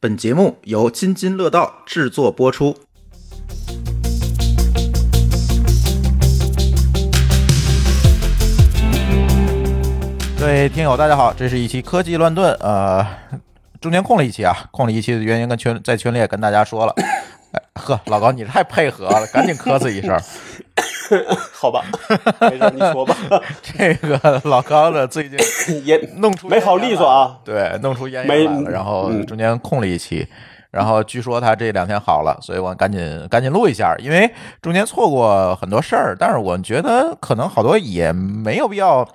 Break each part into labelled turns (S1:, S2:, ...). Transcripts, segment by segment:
S1: 本节目由津津乐道制作播出。各位听友，大家好，这是一期科技乱炖，呃，中间空了一期啊，空了一期的原因跟群在群里也跟大家说了。呵，老高你太配合了，赶紧咳嗽一声。
S2: 好吧，没事，你说吧。
S1: 这个老高的最近
S2: 也
S1: 弄出
S2: 没好利索啊，
S1: 对，弄出咽
S2: 没
S1: 炎来了，然后
S2: 嗯
S1: 中间空了一期，然后据说他这两天好了，所以我赶紧赶紧录一下，因为中间错过很多事儿，但是我觉得可能好多也没有必要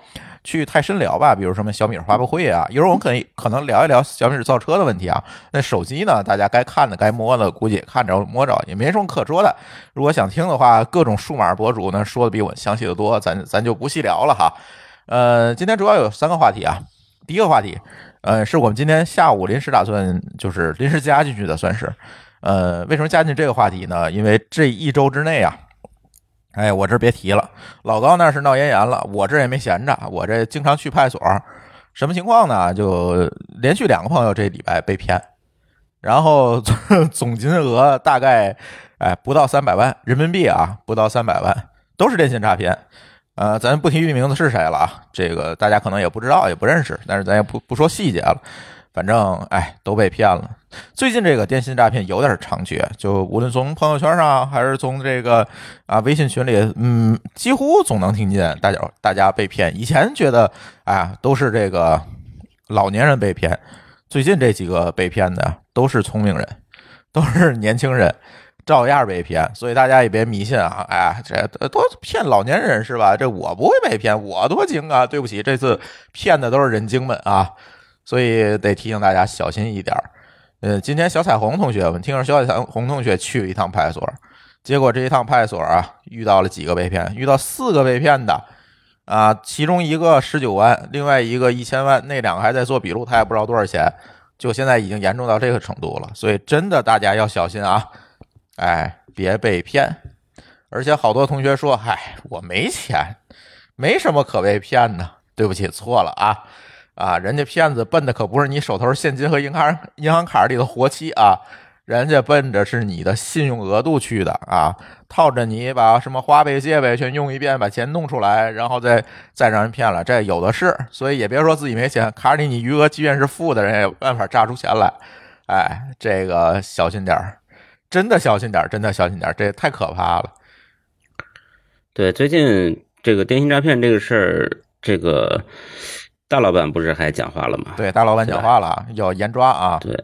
S1: 去太深聊吧，比如什么小米发布会啊，一会儿我们可以 可能聊一聊小米造车的问题啊。那手机呢，大家该看的该摸的估计也看着摸着，也没什么可说的。如果想听的话，各种数码博主呢说的比我详细的多，咱咱就不细聊了哈。呃，今天主要有三个话题啊，第一个话题。呃，是我们今天下午临时打算，就是临时加进去的，算是。呃，为什么加进这个话题呢？因为这一周之内啊，哎，我这别提了，老高那是闹咽炎了，我这也没闲着，我这经常去派出所，什么情况呢？就连续两个朋友这礼拜被骗，然后总 金额大概哎不到三百万人民币啊，不到三百万，都是电信诈骗。呃，咱不提域名字是谁了啊，这个大家可能也不知道，也不认识，但是咱也不不说细节了，反正哎都被骗了。最近这个电信诈骗有点猖獗，就无论从朋友圈上还是从这个啊微信群里，嗯，几乎总能听见大家大家被骗。以前觉得哎都是这个老年人被骗，最近这几个被骗的都是聪明人，都是年轻人。照样被骗，所以大家也别迷信啊！哎，这都骗老年人是吧？这我不会被骗，我多精啊！对不起，这次骗的都是人精们啊，所以得提醒大家小心一点儿。呃，今天小彩虹同学我们听说小彩虹同学去了一趟派出所，结果这一趟派出所啊，遇到了几个被骗，遇到四个被骗的啊，其中一个十九万，另外一个一千万，那两个还在做笔录，他也不知道多少钱，就现在已经严重到这个程度了，所以真的大家要小心啊！哎，别被骗！而且好多同学说：“嗨，我没钱，没什么可被骗的。”对不起，错了啊！啊，人家骗子奔的可不是你手头现金和银行银行卡里的活期啊，人家奔着是你的信用额度去的啊，套着你把什么花呗、借呗全用一遍，把钱弄出来，然后再再让人骗了，这有的是。所以也别说自己没钱，卡里你余额即便是负的，人也有办法榨出钱来。哎，这个小心点儿。真的小心点儿，真的小心点儿，这也太可怕了。
S3: 对，最近这个电信诈骗这个事儿，这个大老板不是还讲话了吗？
S1: 对，大老板讲话了，要严抓啊。
S3: 对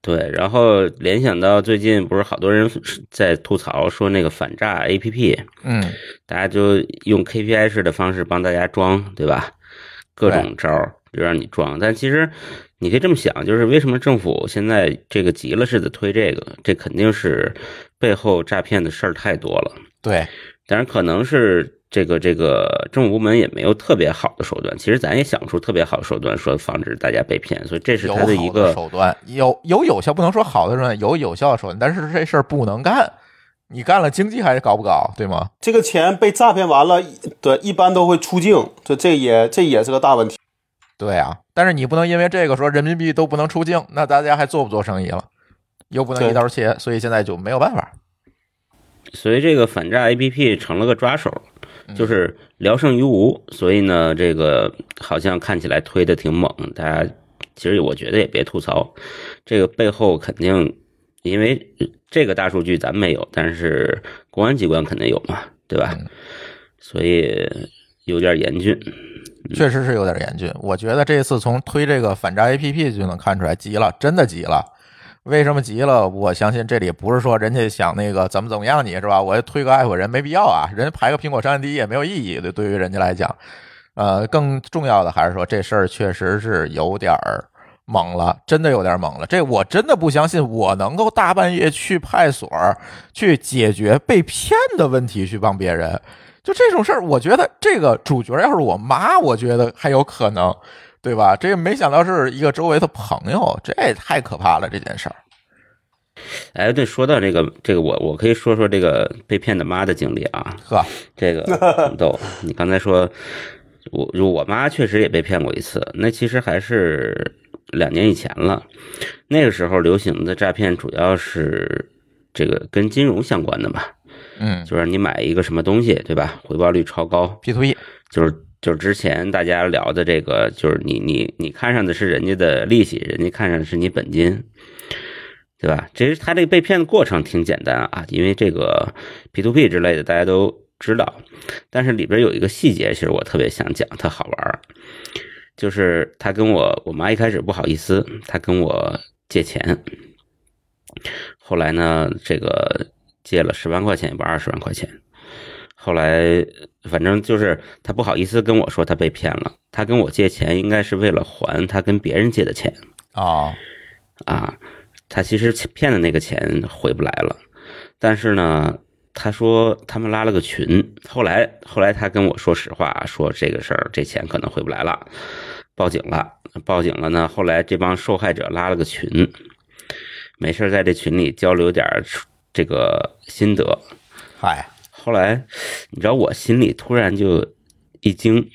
S3: 对，然后联想到最近不是好多人在吐槽说那个反诈 APP，
S1: 嗯，
S3: 大家就用 KPI 式的方式帮大家装，对吧？各种招儿就让你装，但其实你可以这么想，就是为什么政府现在这个急了似的推这个？这肯定是背后诈骗的事儿太多了。
S1: 对，
S3: 但是可能是这个这个政府部门也没有特别好的手段，其实咱也想不出特别好的手段说防止大家被骗，所以这是他的一
S1: 好
S3: 个
S1: 手段，有有有效，不能说好的手段，有有效的手段，但是这事儿不能干。你干了，经济还是搞不搞，对吗？
S2: 这个钱被诈骗完了，对，一般都会出境，这这也这也是个大问题。
S1: 对啊，但是你不能因为这个说人民币都不能出境，那大家还做不做生意了？又不能一刀切，所以现在就没有办法。
S3: 所以这个反诈 APP 成了个抓手，就是聊胜于无。所以呢，这个好像看起来推的挺猛，大家其实我觉得也别吐槽，这个背后肯定因为这个大数据咱没有，但是公安机关肯定有嘛，对吧？所以有点严峻。
S1: 确实是有点严峻。我觉得这次从推这个反诈 APP 就能看出来，急了，真的急了。为什么急了？我相信这里不是说人家想那个怎么怎么样你是吧？我推个爱国人没必要啊，人家排个苹果商店第一也没有意义对，对于人家来讲。呃，更重要的还是说这事儿确实是有点儿猛了，真的有点猛了。这我真的不相信我能够大半夜去派出所去解决被骗的问题，去帮别人。就这种事儿，我觉得这个主角要是我妈，我觉得还有可能，对吧？这个没想到是一个周围的朋友，这也太可怕了这件事儿。
S3: 哎，对，说到这个，这个我我可以说说这个被骗的妈的经历啊。
S1: 呵，
S3: 这个很逗。你刚才说，我我妈确实也被骗过一次，那其实还是两年以前了。那个时候流行的诈骗主要是这个跟金融相关的吧，
S1: 嗯
S3: 就是你买一个什么东西，对吧？回报率超高
S1: ，，P to E，
S3: 就是就是之前大家聊的这个，就是你你你看上的是人家的利息，人家看上的是你本金，对吧？其实他这个被骗的过程挺简单啊，因为这个 P to P 之类的大家都知道，但是里边有一个细节，其实我特别想讲，特好玩儿，就是他跟我我妈一开始不好意思，他跟我借钱，后来呢，这个借了十万块钱，也不二十万块钱。后来，反正就是他不好意思跟我说他被骗了。他跟我借钱，应该是为了还他跟别人借的钱
S1: 哦，
S3: 啊。他其实骗的那个钱回不来了，但是呢，他说他们拉了个群。后来，后来他跟我说实话，说这个事儿这钱可能回不来了，报警了。报警了呢，后来这帮受害者拉了个群，没事儿在这群里交流点儿这个心得。
S1: 嗨，
S3: 后来，你知道我心里突然就一惊，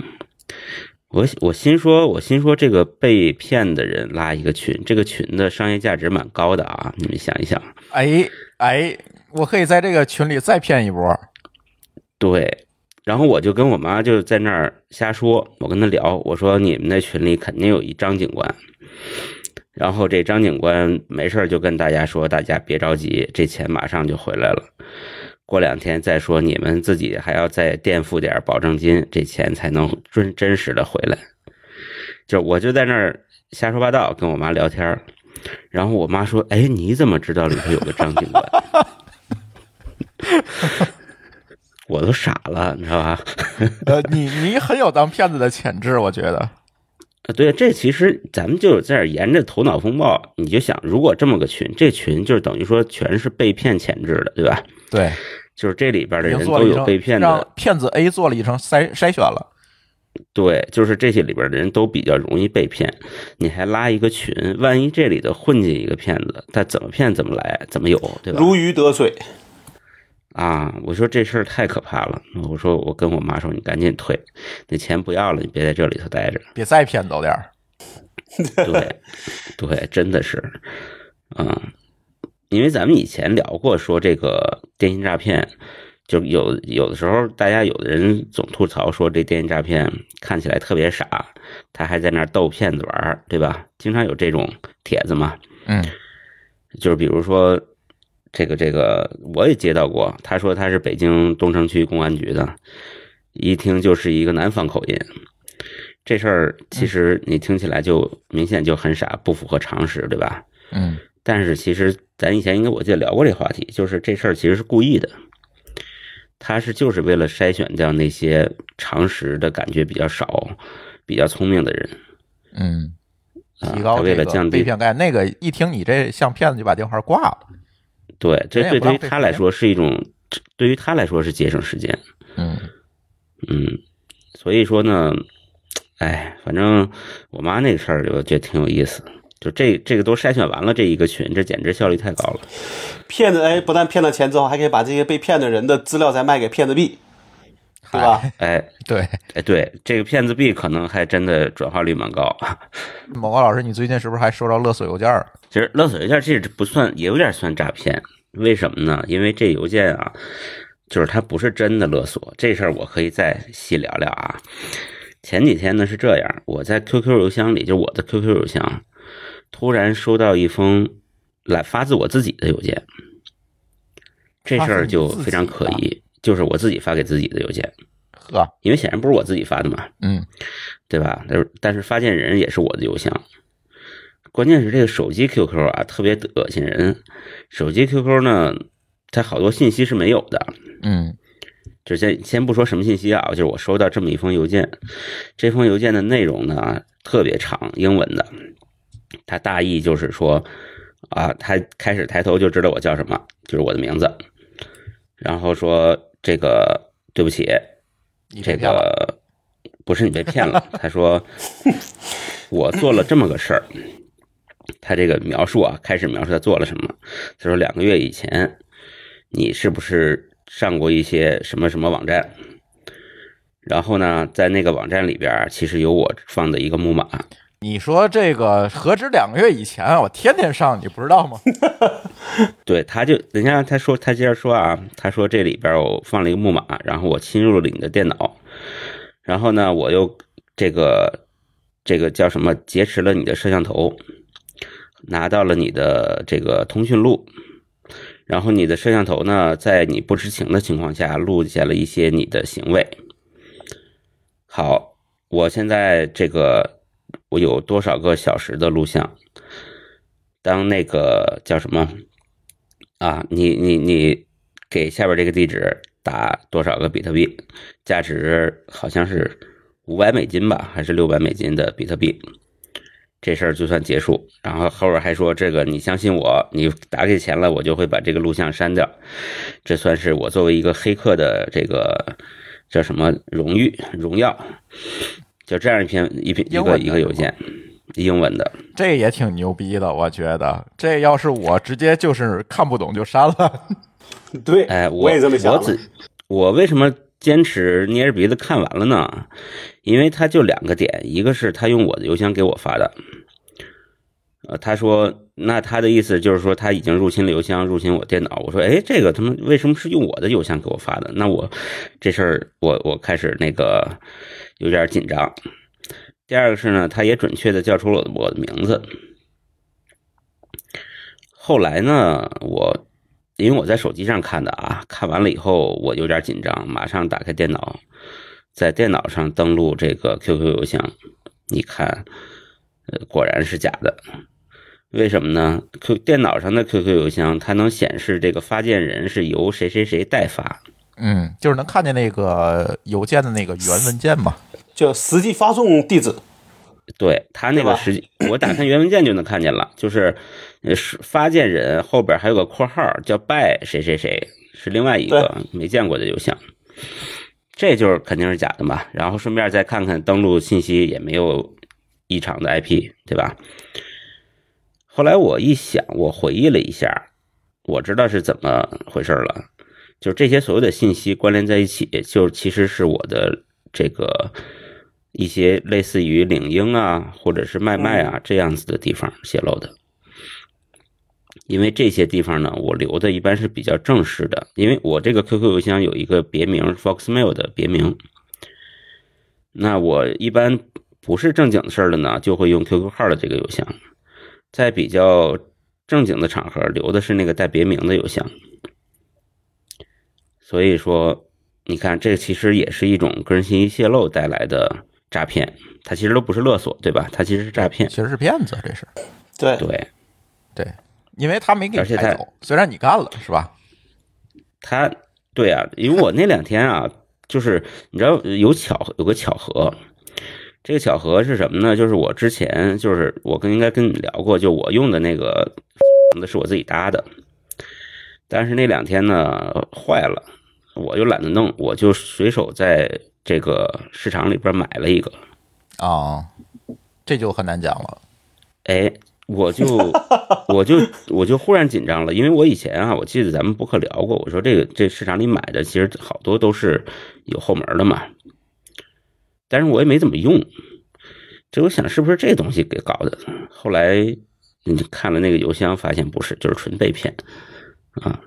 S3: 我我心说，我心说这个被骗的人拉一个群，这个群的商业价值蛮高的啊，你们想一想，
S1: 哎哎，我可以在这个群里再骗一波。
S3: 对。然后我就跟我妈就在那儿瞎说，我跟她聊，我说你们那群里肯定有一张警官，然后这张警官没事儿就跟大家说，大家别着急，这钱马上就回来了。过两天再说，你们自己还要再垫付点保证金，这钱才能真真实的回来。就我就在那儿瞎说八道，跟我妈聊天儿然后我妈说：“哎，你怎么知道里头有个张警官？” 我都傻了，你知道吧？
S1: 呃，你你很有当骗子的潜质，我觉得。
S3: 啊，对，这其实咱们就在这儿沿着头脑风暴，你就想，如果这么个群，这群就是等于说全是被骗潜质的，对吧？
S1: 对，
S3: 就是这里边的人都有被骗的，
S1: 让骗子 A 做了一层筛筛选了。
S3: 对，就是这些里边的人都比较容易被骗。你还拉一个群，万一这里头混进一个骗子，他怎么骗怎么来，怎么有，对吧？
S2: 如鱼得水。
S3: 啊，我说这事儿太可怕了。我说我跟我妈说，你赶紧退，那钱不要了，你别在这里头待着。
S1: 别再骗走点儿。
S3: 对，对，真的是，嗯，因为咱们以前聊过，说这个电信诈骗，就有有的时候，大家有的人总吐槽说这电信诈骗看起来特别傻，他还在那儿逗骗子玩儿，对吧？经常有这种帖子嘛，
S1: 嗯
S3: 就是比如说这个这个，我也接到过，他说他是北京东城区公安局的，一听就是一个南方口音。这事儿其实你听起来就明显就很傻，不符合常识，对吧？
S1: 嗯
S3: 但是其实咱以前应该我记得聊过这话题，就是这事儿其实是故意的，他是就是为了筛选掉那些常识的感觉比较少、比较聪明的人
S1: 嗯，
S3: 啊，
S1: 提高这个
S3: 了降低
S1: 被骗概率。那个一听你这像骗子，就把电话挂了。
S3: 对，这对对于他来说是一种，对于他来说是节省时间。
S1: 嗯
S3: 嗯，所以说呢，哎，反正我妈那个事儿，我觉得挺有意思。就这这个都筛选完了，这一个群，这简直效率太高了。
S2: 骗子哎，不但骗了钱之后，还可以把这些被骗的人的资料再卖给骗子币，对吧？
S3: 哎
S1: 对，
S3: 哎，对，这个骗子币可能还真的转化率蛮高。
S1: 某高老师，你最近是不是还收到勒索邮件儿？
S3: 其实勒索邮件这不算，也有点算诈骗。为什么呢？因为这邮件啊，就是它不是真的勒索。这事儿我可以再细聊聊啊。前几天呢是这样，我在 QQ 邮箱里，就我的 QQ 邮箱，突然收到一封来发自我自己的邮件。这事儿就非常可疑，就是我自己发给自己的邮件，
S1: 呵，
S3: 因为显然不是我自己发的嘛。
S1: 嗯
S3: 对吧？但是但是发件人也是我的邮箱，关键是这个手机 QQ 啊，特别恶心人。手机 QQ 呢，它好多信息是没有的。
S1: 嗯
S3: 就先先不说什么信息啊，就是我收到这么一封邮件，这封邮件的内容呢特别长，英文的。它大意就是说，啊，他开始抬头就知道我叫什么，就是我的名字，然后说这个对不起，这。个不是你被骗了。他说我做了这么个事儿，他这个描述啊，开始描述他做了什么。他说两个月以前，你是不是上过一些什么什么网站？然后呢，在那个网站里边儿，其实有我放的一个木马，
S1: 你说这个何止两个月以前啊，我天天上，你不知道吗？
S3: 对，他就人家他说他接着说啊，他说这里边我放了一个木马，然后我侵入了你的电脑，然后呢我又这个这个叫什么劫持了你的摄像头，拿到了你的这个通讯录，然后你的摄像头呢在你不知情的情况下录下了一些你的行为。好，我现在这个我有多少个小时的录像？当那个叫什么啊？你你你给下边这个地址打多少个比特币？价值好像是五百美金吧，还是六百美金的比特币？这事儿就算结束。然后后边还说这个，你相信我，你打给钱了，我就会把这个录像删掉。这算是我作为一个黑客的这个叫什么荣誉荣耀？就这样一篇一篇一个一个邮件，英文的。
S1: 这也挺牛逼的，我觉得这要是我直接就是看不懂就删了。
S2: 对，
S3: 哎，
S2: 我也这么想的。
S3: 我只我为什么坚持捏着鼻子看完了呢？因为他就两个点，一个是他用我的邮箱给我发的，呃，他说那他的意思就是说他已经入侵了邮箱，入侵我电脑。我说，哎，这个他们为什么是用我的邮箱给我发的？那我这事儿我我开始那个有点紧张。第二个是呢，他也准确的叫出了我的名字。后来呢，我因为我在手机上看的啊，看完了以后我有点紧张，马上打开电脑，在电脑上登录这个 QQ 邮箱，一看，呃，果然是假的。为什么呢？Q 电脑上的 QQ 邮箱它能显示这个发件人是由谁谁谁代发，
S1: 嗯，就是能看见那个邮件的那个原文件嘛。
S2: 就实际发送地址，
S3: 对他那个实际，我打开原文件就能看见了，就是呃是发件人后边还有个括号叫 by 谁谁谁，是另外一个没见过的邮箱，这就是肯定是假的嘛。然后顺便再看看登录信息也没有异常的 IP，对吧？后来我一想，我回忆了一下，我知道是怎么回事了，就是这些所有的信息关联在一起，就其实是我的这个一些类似于领英啊，或者是麦麦啊这样子的地方泄露的。因为这些地方呢，我留的一般是比较正式的，因为我这个 QQ 邮箱有一个别名 Foxmail 的别名。那我一般不是正经的事儿了呢，就会用 QQ 号的这个邮箱，在比较正经的场合留的是那个带别名的邮箱。所以说，你看，这其实也是一种个人信息泄露带来的诈骗，它其实都不是勒索，对吧？它其实是诈骗。
S1: 其实是骗子，这是
S2: 对，
S3: 对，
S1: 对，因为他没给
S3: 而且他
S1: 你带走，虽然你干了，是吧？
S3: 他对啊，因为我那两天啊，就是你知道有巧有个巧合，这个巧合是什么呢？就是我之前就是我跟应该跟你聊过，就我用的那个的 是我自己搭的，但是那两天呢坏了，我就懒得弄，我就随手在这个市场里边买了一个，
S1: 啊、这就很难讲了。
S3: 哎，我就我就我就忽然紧张了，因为我以前啊，我记得咱们博客聊过，我说这个这市场里买的其实好多都是有后门的嘛，但是我也没怎么用，这我想是不是这东西给搞的？后来你看了那个邮箱，发现不是，就是纯被骗啊。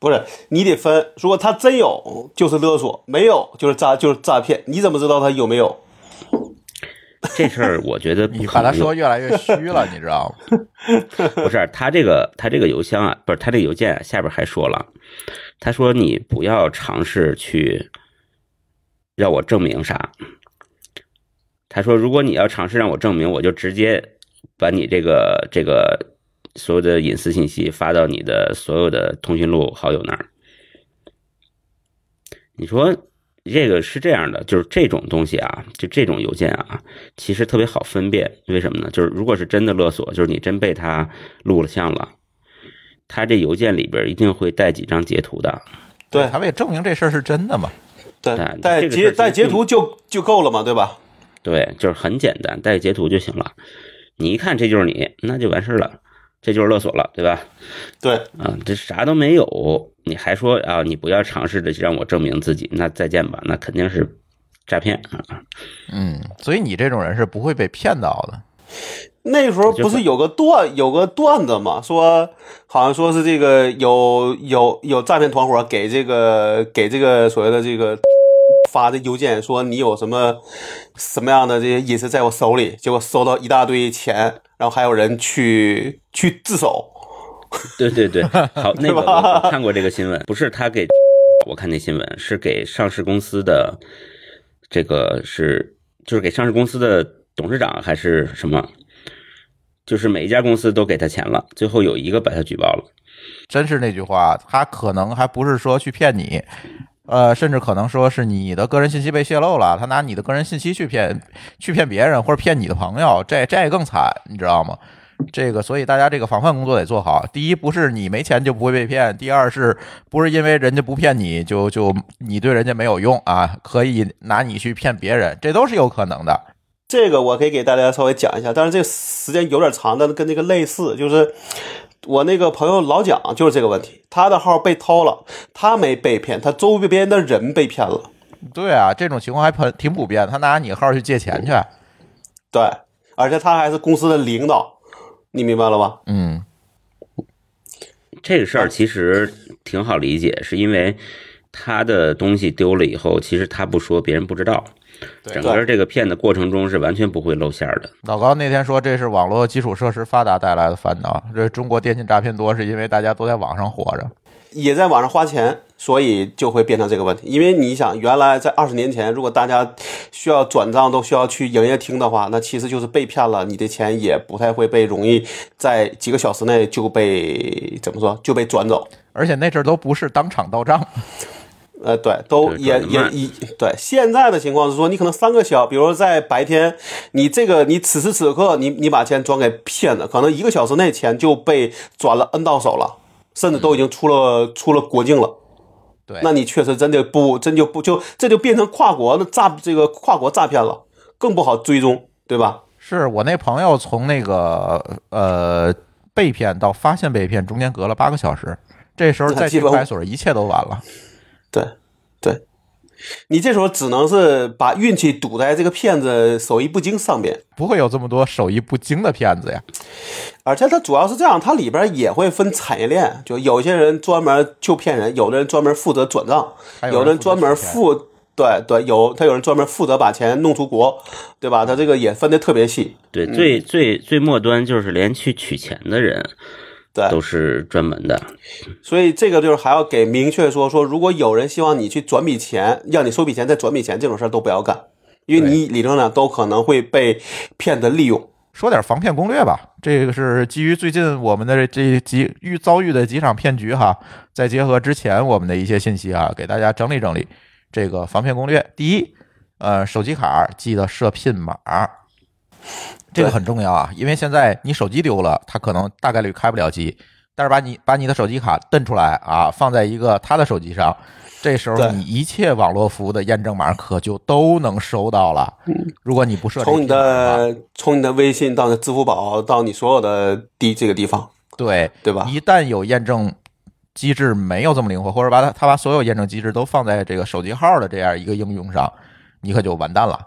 S2: 不是你得分，如果他真有就是勒索，没有就是诈就是诈骗，你怎么知道他有没有？
S3: 这事儿我觉得
S1: 你把他说越来越虚了，你知道吗？
S3: 不是他这个他这个邮箱啊，不是他这个邮件、啊、下边还说了，他说你不要尝试去让我证明啥。他说如果你要尝试让我证明，我就直接把你这个这个所有的隐私信息发到你的所有的通讯录好友那儿。你说这个是这样的，就是这种东西啊，就这种邮件啊，其实特别好分辨。为什么呢？就是如果是真的勒索，就是你真被他录了像了，他这邮件里边一定会带几张截图的。
S2: 对
S1: 他们也证明这事儿是真的嘛。
S2: 对
S3: 哎，
S2: 带截带截图就就够了嘛，对吧？
S3: 对，就是很简单，带截图就行了。你一看这就是你，那就完事儿了，这就是勒索了，对吧？
S2: 对，
S3: 啊，这啥都没有，你还说啊，你不要尝试着让我证明自己，那再见吧，那肯定是诈骗啊。
S1: 嗯，所以你这种人是不会被骗到的。
S2: 那时候不
S3: 是
S2: 有个段有个段子嘛，说好像说是这个有有有诈骗团伙给这个给这个所谓的这个发的邮件说你有什么什么样的这些隐私在我手里，结果收到一大堆钱，然后还有人去去自首。
S3: 对对对，好，那个我看过这个新闻，不是他给，我看那新闻是给上市公司的，这个是就是给上市公司的董事长还是什么？就是每一家公司都给他钱了，最后有一个把他举报了。
S1: 真是那句话，他可能还不是说去骗你，呃，甚至可能说是你的个人信息被泄露了，他拿你的个人信息去骗去骗别人或者骗你的朋友，这这更惨，你知道吗？这个，所以大家这个防范工作得做好。第一，不是你没钱就不会被骗；第二，是不是因为人家不骗你就就你对人家没有用啊？可以拿你去骗别人，这都是有可能的。
S2: 这个我可以给大家稍微讲一下，但是这个时间有点长，但是跟这个类似，就是我那个朋友老蒋就是这个问题，他的号被偷了，他没被骗，他周边的人被骗了。
S1: 对啊，这种情况还很挺普遍，他拿你号去借钱去。
S2: 对，而且他还是公司的领导，你明白了吧？
S1: 嗯，
S3: 这个事儿其实挺好理解，是因为他的东西丢了以后，其实他不说，别人不知道。整个这个骗的过程中是完全不会露馅儿的。
S1: 老高那天说这是网络基础设施发达带来的烦恼，这中国电信诈骗多是因为大家都在网上活着。
S2: 也在网上花钱，所以就会变成这个问题。因为你想，原来在二十年前，如果大家需要转账都需要去营业厅的话，那其实就是被骗了，你的钱也不太会被容易在几个小时内就被怎么说就被转走。
S1: 而且那阵儿都不是当场到账，
S2: 呃，对，都
S3: 对
S2: 也也一对。现在的情况是说，你可能三个小，比如说在白天，你这个你此时此刻你你把钱转给骗子，可能一个小时内钱就被转了 N 到手了，甚至都已经出了出了国境了。
S1: 对，
S2: 那你确实真的不真就不就这就变成跨国的诈这个跨国诈骗了，更不好追踪，对吧？
S1: 是我那朋友从那个呃被骗到发现被骗中间隔了八个小时，这时候 再
S2: 基本
S1: 去派出所，一切都晚了。
S2: 对对，你这时候只能是把运气赌在这个骗子手艺不精上边。
S1: 不会有这么多手艺不精的骗子呀。
S2: 而且它主要是这样，它里边也会分产业链，就有些人专门就骗人，有的人专门负责转账，
S1: 有
S2: 有的人专门
S1: 负
S2: 对对，有他有人专门负责把钱弄出国，对吧？他这个也分的特别细，
S3: 对，最最最末端就是连去取钱的人
S2: 对，
S3: 都是专门的。
S2: 所以这个就是还要给明确说说，如果有人希望你去转笔钱，要你收笔钱再转笔钱，这种事儿都不要干，因为你理论上都可能会被骗子利用。
S1: 说点防骗攻略吧，这个是基于最近我们的这几遇遭遇的几场骗局哈，再结合之前我们的一些信息啊，给大家整理整理这个防骗攻略。第一，呃，手机卡记得设 PIN 码，这个很重要啊，因为现在你手机丢了，他可能大概率开不了机，但是把你把你的手机卡蹬出来啊，放在一个他的手机上。这时候你一切网络服务的验证码可就都能收到了。如果你不设这个
S2: 从你
S1: 的
S2: 从你的微信到你的支付宝到你所有的地这个地方，
S1: 对
S2: 对吧？
S1: 一旦有验证机制没有这么灵活，或者把它它把所有验证机制都放在这个手机号的这样一个应用上，你可就完蛋了。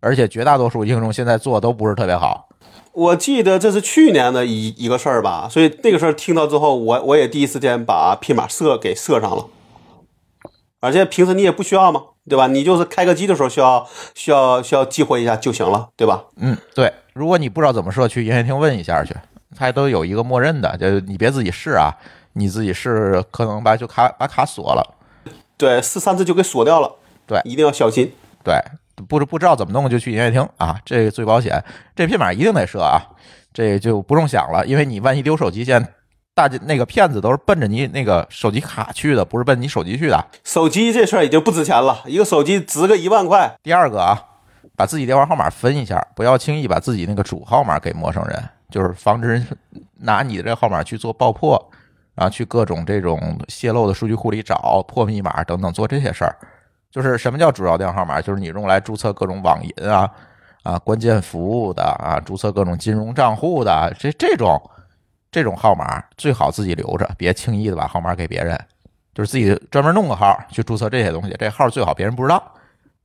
S1: 而且绝大多数应用现在做都不是特别好。
S2: 我记得这是去年的一一个事儿吧，所以那个事儿听到之后，我我也第一时间把 PIN 码设给设上了。而且平时你也不需要嘛，对吧？你就是开个机的时候需要需要需要激活一下就行了，对吧？
S1: 嗯，对。如果你不知道怎么设，去营业厅问一下去，它都有一个默认的，就你别自己试啊，你自己试可能把就卡把卡锁了。
S2: 对，试三次就给锁掉了，
S1: 对
S2: 一定要小心。
S1: 对，不不知道怎么弄就去营业厅啊，这个最保险。这 PIN 码一定得设啊，这就不用想了，因为你万一丢手机，现在大家那个骗子都是奔着你那个手机卡去的，不是奔你手机去的。
S2: 手机这事儿已经不值钱了，一个手机值个一万块。
S1: 第二个啊，把自己电话号码分一下，不要轻易把自己那个主号码给陌生人，就是防止人拿你的这号码去做爆破然啊，去各种这种泄露的数据库里找破密码等等做这些事儿。就是什么叫主要电话号码？就是你用来注册各种网银啊啊关键服务的啊，注册各种金融账户的这这种这种号码最好自己留着，别轻易的把号码给别人。就是自己专门弄个号去注册这些东西，这号最好别人不知道。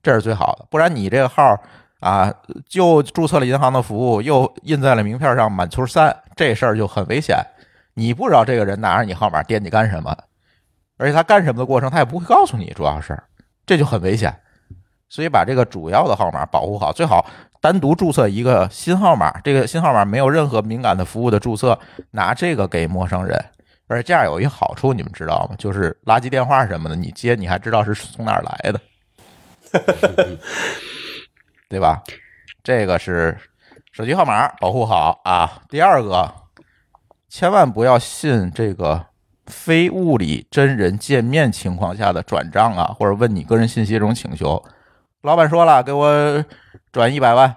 S1: 这是最好的。不然你这个号啊，就注册了银行的服务，又印在了名片上满球三，这事儿就很危险。你不知道这个人拿着你号码惦记干什么，而且他干什么的过程他也不会告诉你，主要是这就很危险。所以把这个主要的号码保护好，最好单独注册一个新号码，这个新号码没有任何敏感的服务的注册，拿这个给陌生人。而且这样有一好处，你们知道吗？就是垃圾电话什么的，你接你还知道是从哪儿来的，对吧？这个是手机号码保护好啊。第二个，千万不要信这个非物理真人见面情况下的转账啊，或者问你个人信息这种请求。老板说了，给我转一百万，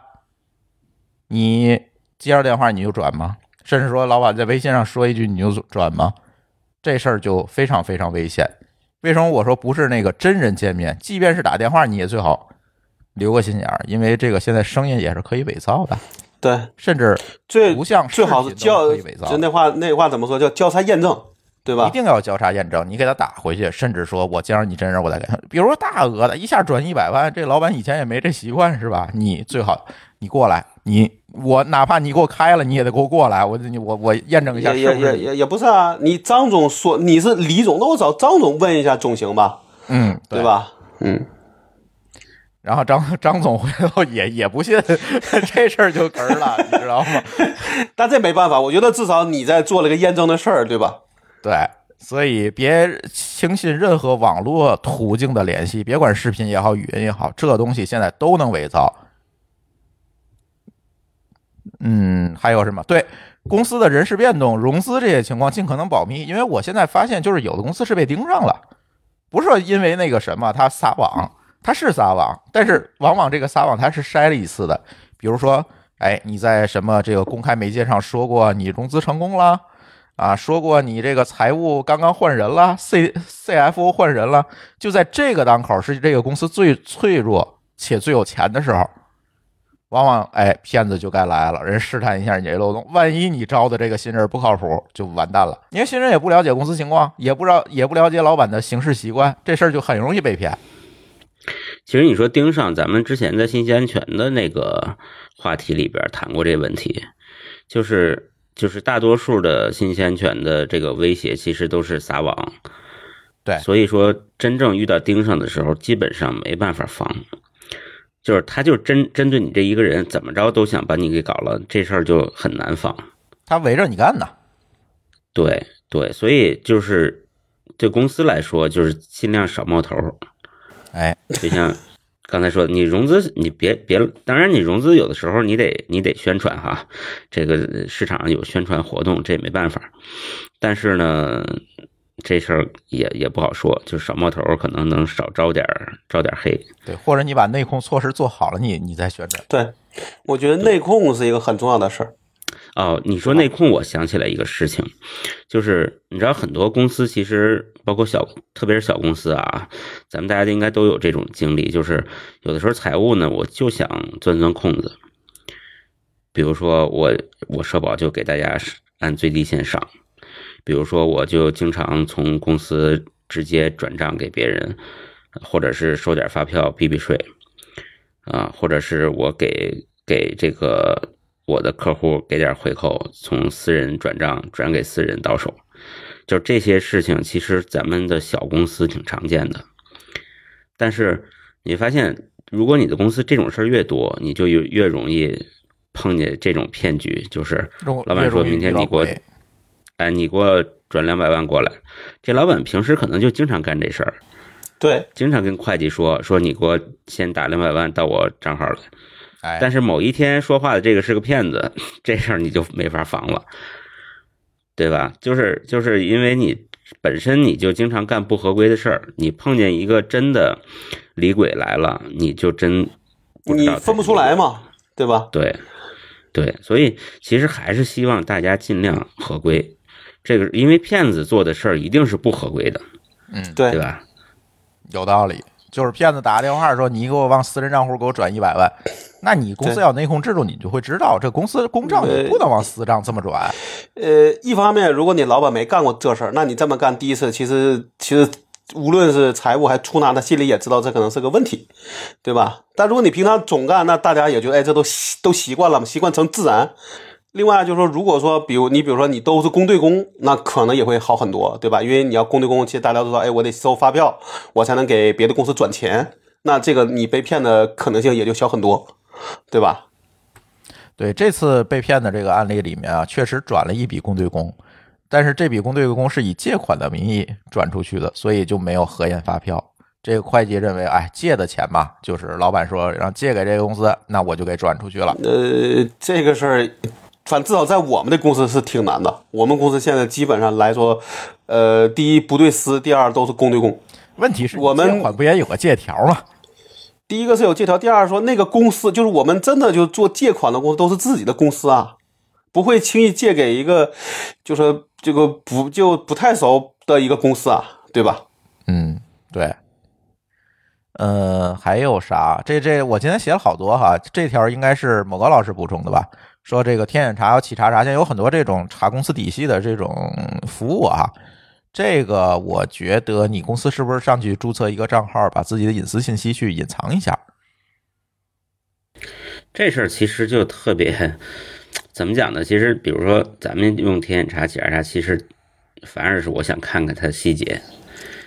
S1: 你接着电话你就转吗？甚至说老板在微信上说一句你就转吗？这事儿就非常非常危险。为什么我说不是那个真人见面？即便是打电话，你也最好留个心眼儿，因为这个现在声音也是可以伪造的，
S2: 对，
S1: 甚至
S2: 最
S1: 不像
S2: 最好是
S1: 视频都
S2: 交
S1: 可以伪造
S2: 就那话那话怎么说？叫交叉验证，对吧
S1: 一？定要交叉验证，你给他打回去，甚至说我见着你真人，我再给他。比如说大额的，一下转一百万，这老板以前也没这习惯，是吧？你最好你过来，你我哪怕你给我开了，你也得给我过来，我你我我验证一下
S2: 也也
S1: 是不是你。
S2: 也也也不是啊，你张总说你是李总，那我找张总问一下总行吧，
S1: 嗯，
S2: 对？吧？嗯，
S1: 然后张张总回头也也不信，这事儿就哏儿了，你知道吗？
S2: 但这没办法，我觉得至少你在做了个验证的事儿，对吧？
S1: 对，所以别轻信任何网络途径的联系，别管视频也好，语音也好，这东西现在都能伪造。嗯，还有什么？对公司的人事变动、融资这些情况，尽可能保密。因为我现在发现，就是有的公司是被盯上了，不是因为那个什么他撒网，他是撒网，但是往往这个撒网他是筛了一次的。比如说，哎，你在什么这个公开媒介上说过你融资成功了。啊，说过你这个财务刚刚换人了，C CFO 换人了，就在这个当口是这个公司最脆弱且最有钱的时候，往往哎骗子就该来了，人试探一下你这漏洞，万一你招的这个新人不靠谱，就完蛋了。因为新人也不了解公司情况，也不知道也不了解老板的行事习惯，这事儿就很容易被骗。
S3: 其实你说盯上，咱们之前在信息安全的那个话题里边谈过这个问题，就是就是大多数的信息安全的这个威胁其实都是撒网，
S1: 对
S3: 所以说真正遇到盯上的时候，基本上没办法防，就是他就针针对你这一个人，怎么着都想把你给搞了，这事儿就很难防。
S1: 他围着你干呢，
S3: 对对，所以就是对公司来说，就是尽量少冒头儿。
S1: 哎，
S3: 就像刚才说，你融资你别别，当然你融资有的时候你得你得宣传哈，这个市场上有宣传活动，这也没办法。但是呢，这事儿也也不好说，就少冒头儿，可能能少招点儿招点儿黑。
S1: 对，或者你把内控措施做好了，你你再宣传。
S2: 对，我觉得内控是一个很重要的事儿。
S3: 哦，你说内控，我想起来一个事情，就是你知道很多公司其实包括小，特别是小公司啊，咱们大家应该都有这种经历，就是有的时候财务呢，我就想钻钻空子，比如说我我社保就给大家按最低线上，比如说我就经常从公司直接转账给别人，或者是收点发票避避税，啊，或者是我给给这个。我的客户给点回扣，从私人转账转给私人到手，就这些事情，其实咱们的小公司挺常见的。但是你发现，如果你的公司这种事儿越多，你就越越容易碰见这种骗局，就是老板说明天你给我，哎，你给我转两百万过来。这老板平时可能就经常干这事儿，
S2: 对，
S3: 经常跟会计说说你给我先打两百万到我账号来。
S1: 哎，
S3: 但是某一天说话的这个是个骗子，这事儿你就没法防了，对吧？就是就是因为你本身你就经常干不合规的事儿，你碰见一个真的李鬼来了，你就真
S2: 你分不出来嘛，对吧？
S3: 对对，所以其实还是希望大家尽量合规。这个因为骗子做的事儿一定是不合规的，
S1: 嗯，
S2: 对
S3: 对吧？
S1: 有道理。就是骗子打个电话说你给我往私人账户给我转一百万，那你公司
S2: 对
S1: 要内控制度，你就会知道这公司公账你不能往私账这么转。
S2: 呃，一方面，如果你老板没干过这事儿，那你这么干第一次，其实其实无论是财务还出纳，他心里也知道这可能是个问题，对吧？但如果你平常总干，那大家也觉得，哎，这都习都习惯了嘛，习惯成自然。另外就是说，如果说，比如你比如说你都是公对公，那可能也会好很多，对吧？因为你要公对公，其实大家都知道，哎，我得收发票，我才能给别的公司转钱，那这个你被骗的可能性也就小很多，对吧？
S1: 对，这次被骗的这个案例里面啊，确实转了一笔公对公，但是这笔公对公是以借款的名义转出去的，所以就没有核验发票。这个会计认为，哎，借的钱嘛，就是老板说让借给这个公司，那我就给转出去了。
S2: 呃，这个事儿。反正至少在我们的公司是挺难的。我们公司现在基本上来说，呃，第一不对私，第二都是公对公。
S1: 问题是，
S2: 我们
S1: 借款不也有个借条吗？
S2: 第一个是有借条，第二说那个公司就是我们真的就做借款的公司都是自己的公司啊，不会轻易借给一个就是这个不就不太熟的一个公司啊，对吧？
S1: 嗯，对。呃，还有啥？这这我今天写了好多哈，这条应该是某个老师补充的吧？说这个天眼查、企查查，现在有很多这种查公司底细的这种服务啊。这个我觉得你公司是不是上去注册一个账号，把自己的隐私信息去隐藏一下？
S3: 这事儿其实就特别 怎么讲呢？其实比如说咱们用天眼查、企查查，其实反而是我想看看它的细节，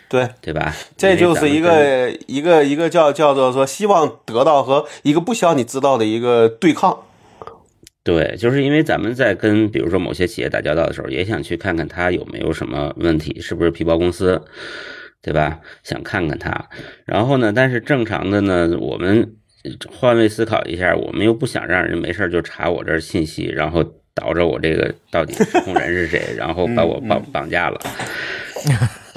S2: 对
S3: 对吧？
S2: 这就是一个一个一个叫叫做说希望得到和一个不希望你知道的一个对抗。
S3: 对，就是因为咱们在跟比如说某些企业打交道的时候，也想去看看他有没有什么问题，是不是皮包公司，对吧？想看看他，然后呢，但是正常的呢，我们换位思考一下，我们又不想让人没事就查我这信息，然后导着我这个到底失控人是谁，然后把我绑绑架了，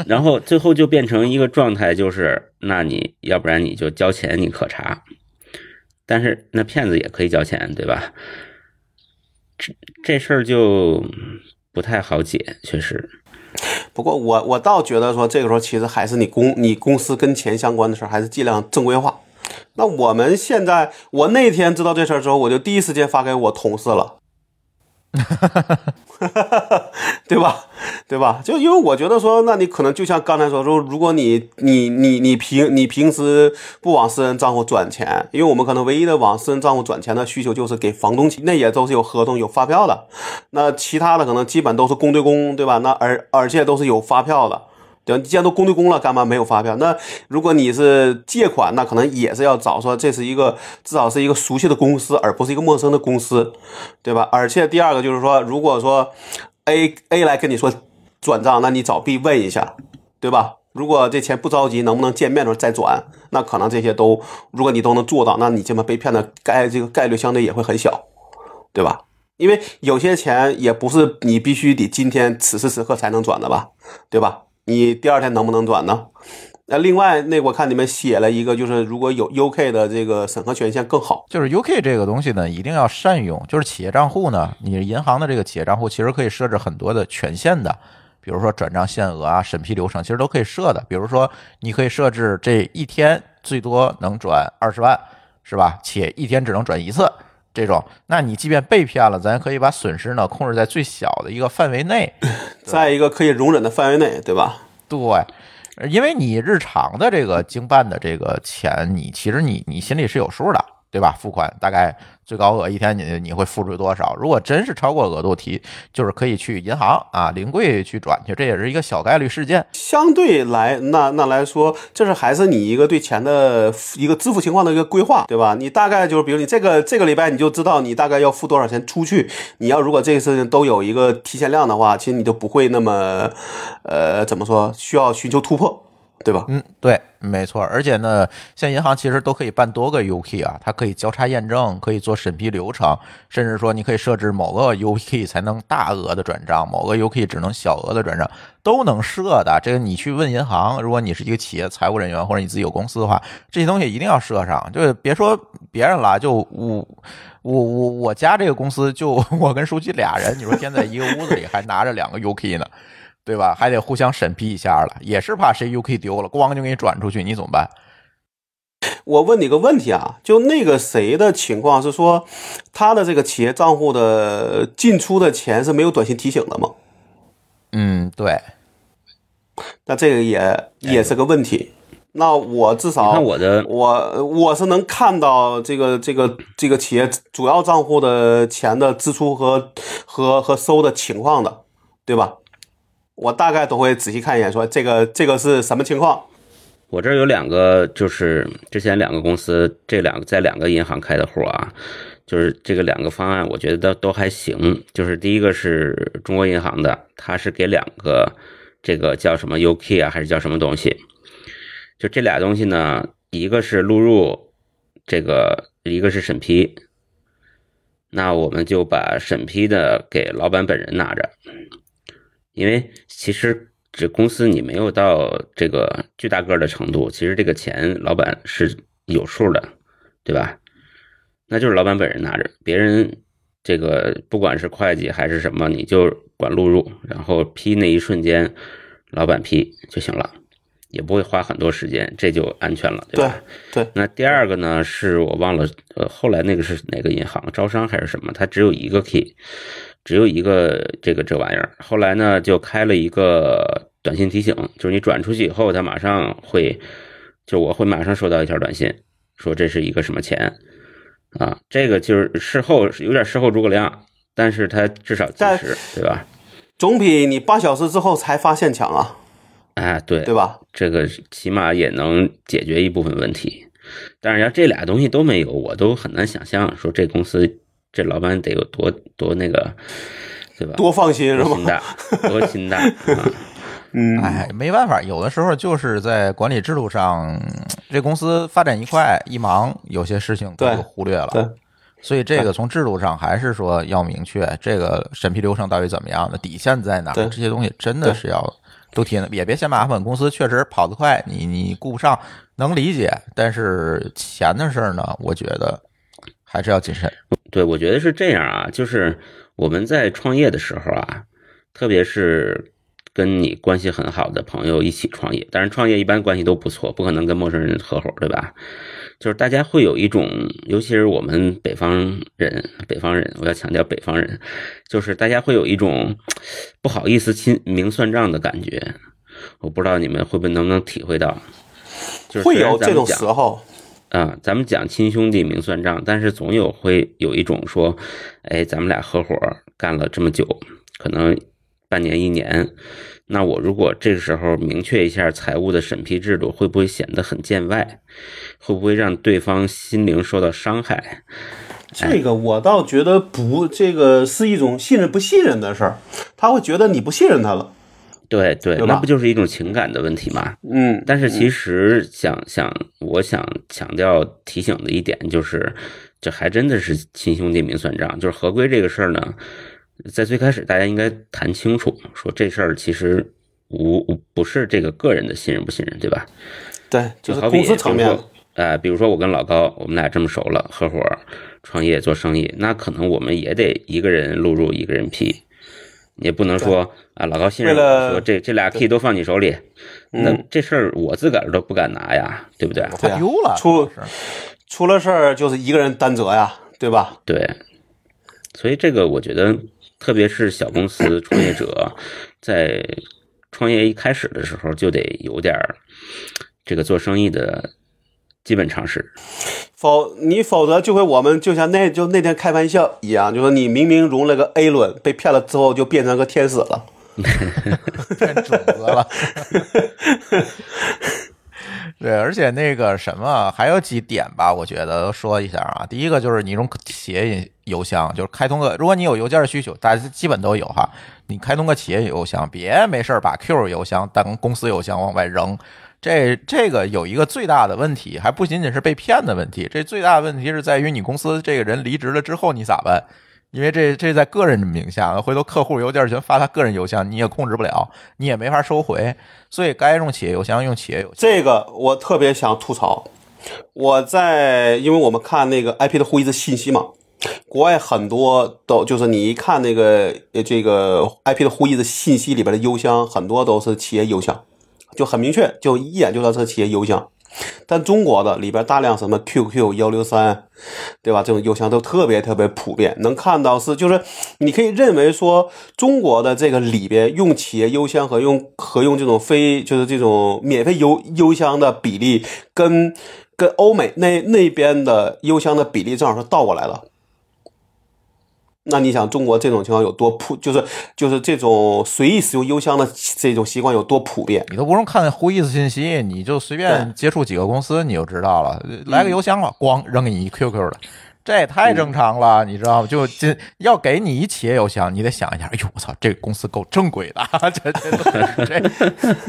S3: 然后最后就变成一个状态，就是那你要不然你就交钱，你可查，但是那骗子也可以交钱，对吧？这这事儿就不太好解，确实。
S2: 不过我我倒觉得说，这个时候其实还是你公你公司跟钱相关的事儿，还是尽量正规化。那我们现在，我那天知道这事儿之后，我就第一时间发给我同事了。对吧？对吧？就因为我觉得说，那你可能就像刚才说说，如果你你你你平你平时不往私人账户转钱，因为我们可能唯一的往私人账户转钱的需求就是给房东那也都是有合同有发票的。那其他的可能基本都是公对公，对吧？那而而且都是有发票的。对吧？既然都公对公了，干嘛没有发票？那如果你是借款，那可能也是要找说这是一个至少是一个熟悉的公司，而不是一个陌生的公司，对吧？而且第二个就是说，如果说 A A 来跟你说转账，那你找 B 问一下，对吧？如果这钱不着急，能不能见面的时候再转？那可能这些都，如果你都能做到，那你这么被骗的概这个概率相对也会很小，对吧？因为有些钱也不是你必须得今天此时此刻才能转的吧，对吧？你第二天能不能转呢？那另外，那我看你们写了一个，就是如果有 UK 的这个审核权限更好。
S1: 就是 UK 这个东西呢，一定要善用。就是企业账户呢，你银行的这个企业账户其实可以设置很多的权限的，比如说转账限额啊、审批流程，其实都可以设的。比如说，你可以设置这一天最多能转二十万，是吧？且一天只能转一次这种。那你即便被骗了，咱可以把损失呢控制在最小的一个范围内。
S2: 在一个可以容忍的范围内，对吧？
S1: 对，因为你日常的这个经办的这个钱，你其实你你心里是有数的。对吧？付款大概最高额一天你你会付出多少？如果真是超过额度提，就是可以去银行啊临柜去转去，这也是一个小概率事件。
S2: 相对来那那来说，这是还是你一个对钱的一个支付情况的一个规划，对吧？你大概就是比如你这个这个礼拜你就知道你大概要付多少钱出去。你要如果这个事情都有一个提前量的话，其实你就不会那么呃怎么说需要寻求突破。对吧？
S1: 嗯，对，没错。而且呢，像银行其实都可以办多个 UK 啊，它可以交叉验证，可以做审批流程，甚至说你可以设置某个 UK 才能大额的转账，某个 UK 只能小额的转账，都能设的。这个你去问银行，如果你是一个企业财务人员或者你自己有公司的话，这些东西一定要设上。就是别说别人了，就我我我我家这个公司就 我跟书记俩人，你说现在一个屋子里还拿着两个 UK 呢。对吧？还得互相审批一下了，也是怕谁 UK 丢了，咣就给你转出去，你怎么办？
S2: 我问你个问题啊，就那个谁的情况是说，他的这个企业账户的进出的钱是没有短信提醒的吗？
S1: 嗯，对。
S2: 那这个也也是个问题。那我至少
S3: 你看我的
S2: 我我是能看到这个这个这个企业主要账户的钱的支出和和和收的情况的，对吧？我大概都会仔细看一眼，说这个这个是什么情况。
S3: 我这有两个，就是之前两个公司，这两个在两个银行开的户啊，就是这个两个方案，我觉得都都还行。就是第一个是中国银行的，它是给两个这个叫什么 UK 啊，还是叫什么东西？就这俩东西呢，一个是录入，这个一个是审批。那我们就把审批的给老板本人拿着，因为其实这公司你没有到这个巨大个儿的程度，其实这个钱老板是有数的，对吧？那就是老板本人拿着，别人这个不管是会计还是什么，你就管录入，然后批那一瞬间，老板批就行了，也不会花很多时间，这就安全了，对吧？
S2: 对
S3: 那第二个呢，是我忘了，呃，后来那个是哪个银行，招商还是什么？它只有一个 key，只有一个这个这玩意儿。后来呢，就开了一个短信提醒，就是你转出去以后，它马上会，就我会马上收到一条短信，说这是一个什么钱啊？这个就是事后有点事后诸葛亮，但是它至少及时，对吧？
S2: 总比你八小时之后才发现强啊，
S3: 哎，对，
S2: 对吧？
S3: 这个起码也能解决一部分问题。但是要这俩东西都没有，我都很难想象说这公司这老板得有多多那个，对吧？
S2: 多放心是
S3: 多心
S2: 吗？
S3: 大，多心大 啊！
S2: 嗯，
S1: 哎，没办法，有的时候就是在管理制度上，这公司发展一快一忙，有些事情就忽略了。
S2: 对，
S1: 所以这个从制度上还是说要明确这个审批流程到底怎么样的，底线在哪，
S2: 对
S1: 这些东西真的是要都提，也别嫌麻烦。公司确实跑得快，你你顾不上，能理解，但是钱的事儿呢，我觉得还是要谨慎。
S3: 对，我觉得是这样啊，就是我们在创业的时候啊，特别是跟你关系很好的朋友一起创业，当然创业一般关系都不错，不可能跟陌生人合伙，对吧？就是大家会有一种，尤其是我们北方人，北方人，我要强调北方人，就是大家会有一种不好意思亲明算账的感觉。我不知道你们会不会能不能体会到，就是
S2: 会有这种时候。
S3: 啊，咱们讲亲兄弟明算账，但是总有会有一种说，哎，咱们俩合伙干了这么久，可能半年一年，那我如果这个时候明确一下财务的审批制度，会不会显得很见外？会不会让对方心灵受到伤害？
S2: 这个我倒觉得不，这个是一种信任不信任的事儿，他会觉得你不信任他了。
S3: 对对，
S2: 对
S3: 那不就是一种情感的问题吗？
S2: 嗯，
S3: 但是其实想想，我想强调提醒的一点就是，这还真的是亲兄弟明算账。就是合规这个事儿呢，在最开始大家应该谈清楚，说这事儿其实无无不是这个个人的信任不信任，对吧？
S2: 对，就是
S3: 好比
S2: 公司层面的
S3: 比如说。呃，比如说我跟老高，我们俩这么熟了，合伙创业做生意，那可能我们也得一个人录入，一个人批，也不能说啊，老高信任
S2: 了
S3: 我，说这这俩 key 都放你手里，那
S2: 嗯
S3: 这事儿我自个儿都不敢拿呀，对不对？
S2: 对啊
S1: 丢了，
S2: 出
S1: 是
S2: 出了事儿就是一个人担责呀，对吧？
S3: 对，所以这个我觉得，特别是小公司创业者，在创业一开始的时候就得有点儿这个做生意的基本常识。
S2: 否你否则就会我们就像那就那天开玩笑一样，就说你明明融了个 A 轮，被骗了之后就变成个天使了。
S1: 变种子了。对，而且那个什么，还有几点吧，我觉得说一下啊。第一个就是你用企业邮箱，就是开通个，如果你有邮件需求，大家基本都有哈。你开通个企业邮箱，别没事儿把 Q 邮箱当公司邮箱往外扔。这这个有一个最大的问题，还不仅仅是被骗的问题，这最大的问题是在于你公司这个人离职了之后你咋办？因为这这在个人名下，回头客户邮件全发他个人邮箱，你也控制不了，你也没法收回，所以该用企业邮箱用企业邮箱。
S2: 这个我特别想吐槽，我在因为我们看那个 IP 的会议的信息嘛，国外很多都就是你一看那个这个 IP 的会议的信息里边的邮箱，很多都是企业邮箱，就很明确，就一眼就知道这企业邮箱。但中国的里边大量什么 QQ 幺六三，对吧？这种邮箱都特别特别普遍，能看到是就是你可以认为说中国的这个里边用企业邮箱和用和用这种非就是这种免费邮邮箱的比例跟跟欧美那那边的邮箱的比例正好是倒过来了。那你想，中国这种情况有多普，就是就是这种随意使用邮箱的这种习惯有多普遍？
S1: 你都不用看会议信息，你就随便接触几个公司，你就知道了。来个邮箱了，咣扔给你一 QQ 的，这也太正常了，你知道吗？就这要给你一企业邮箱，你得想一下，哎呦我操，这个公司够正规的，这 这这。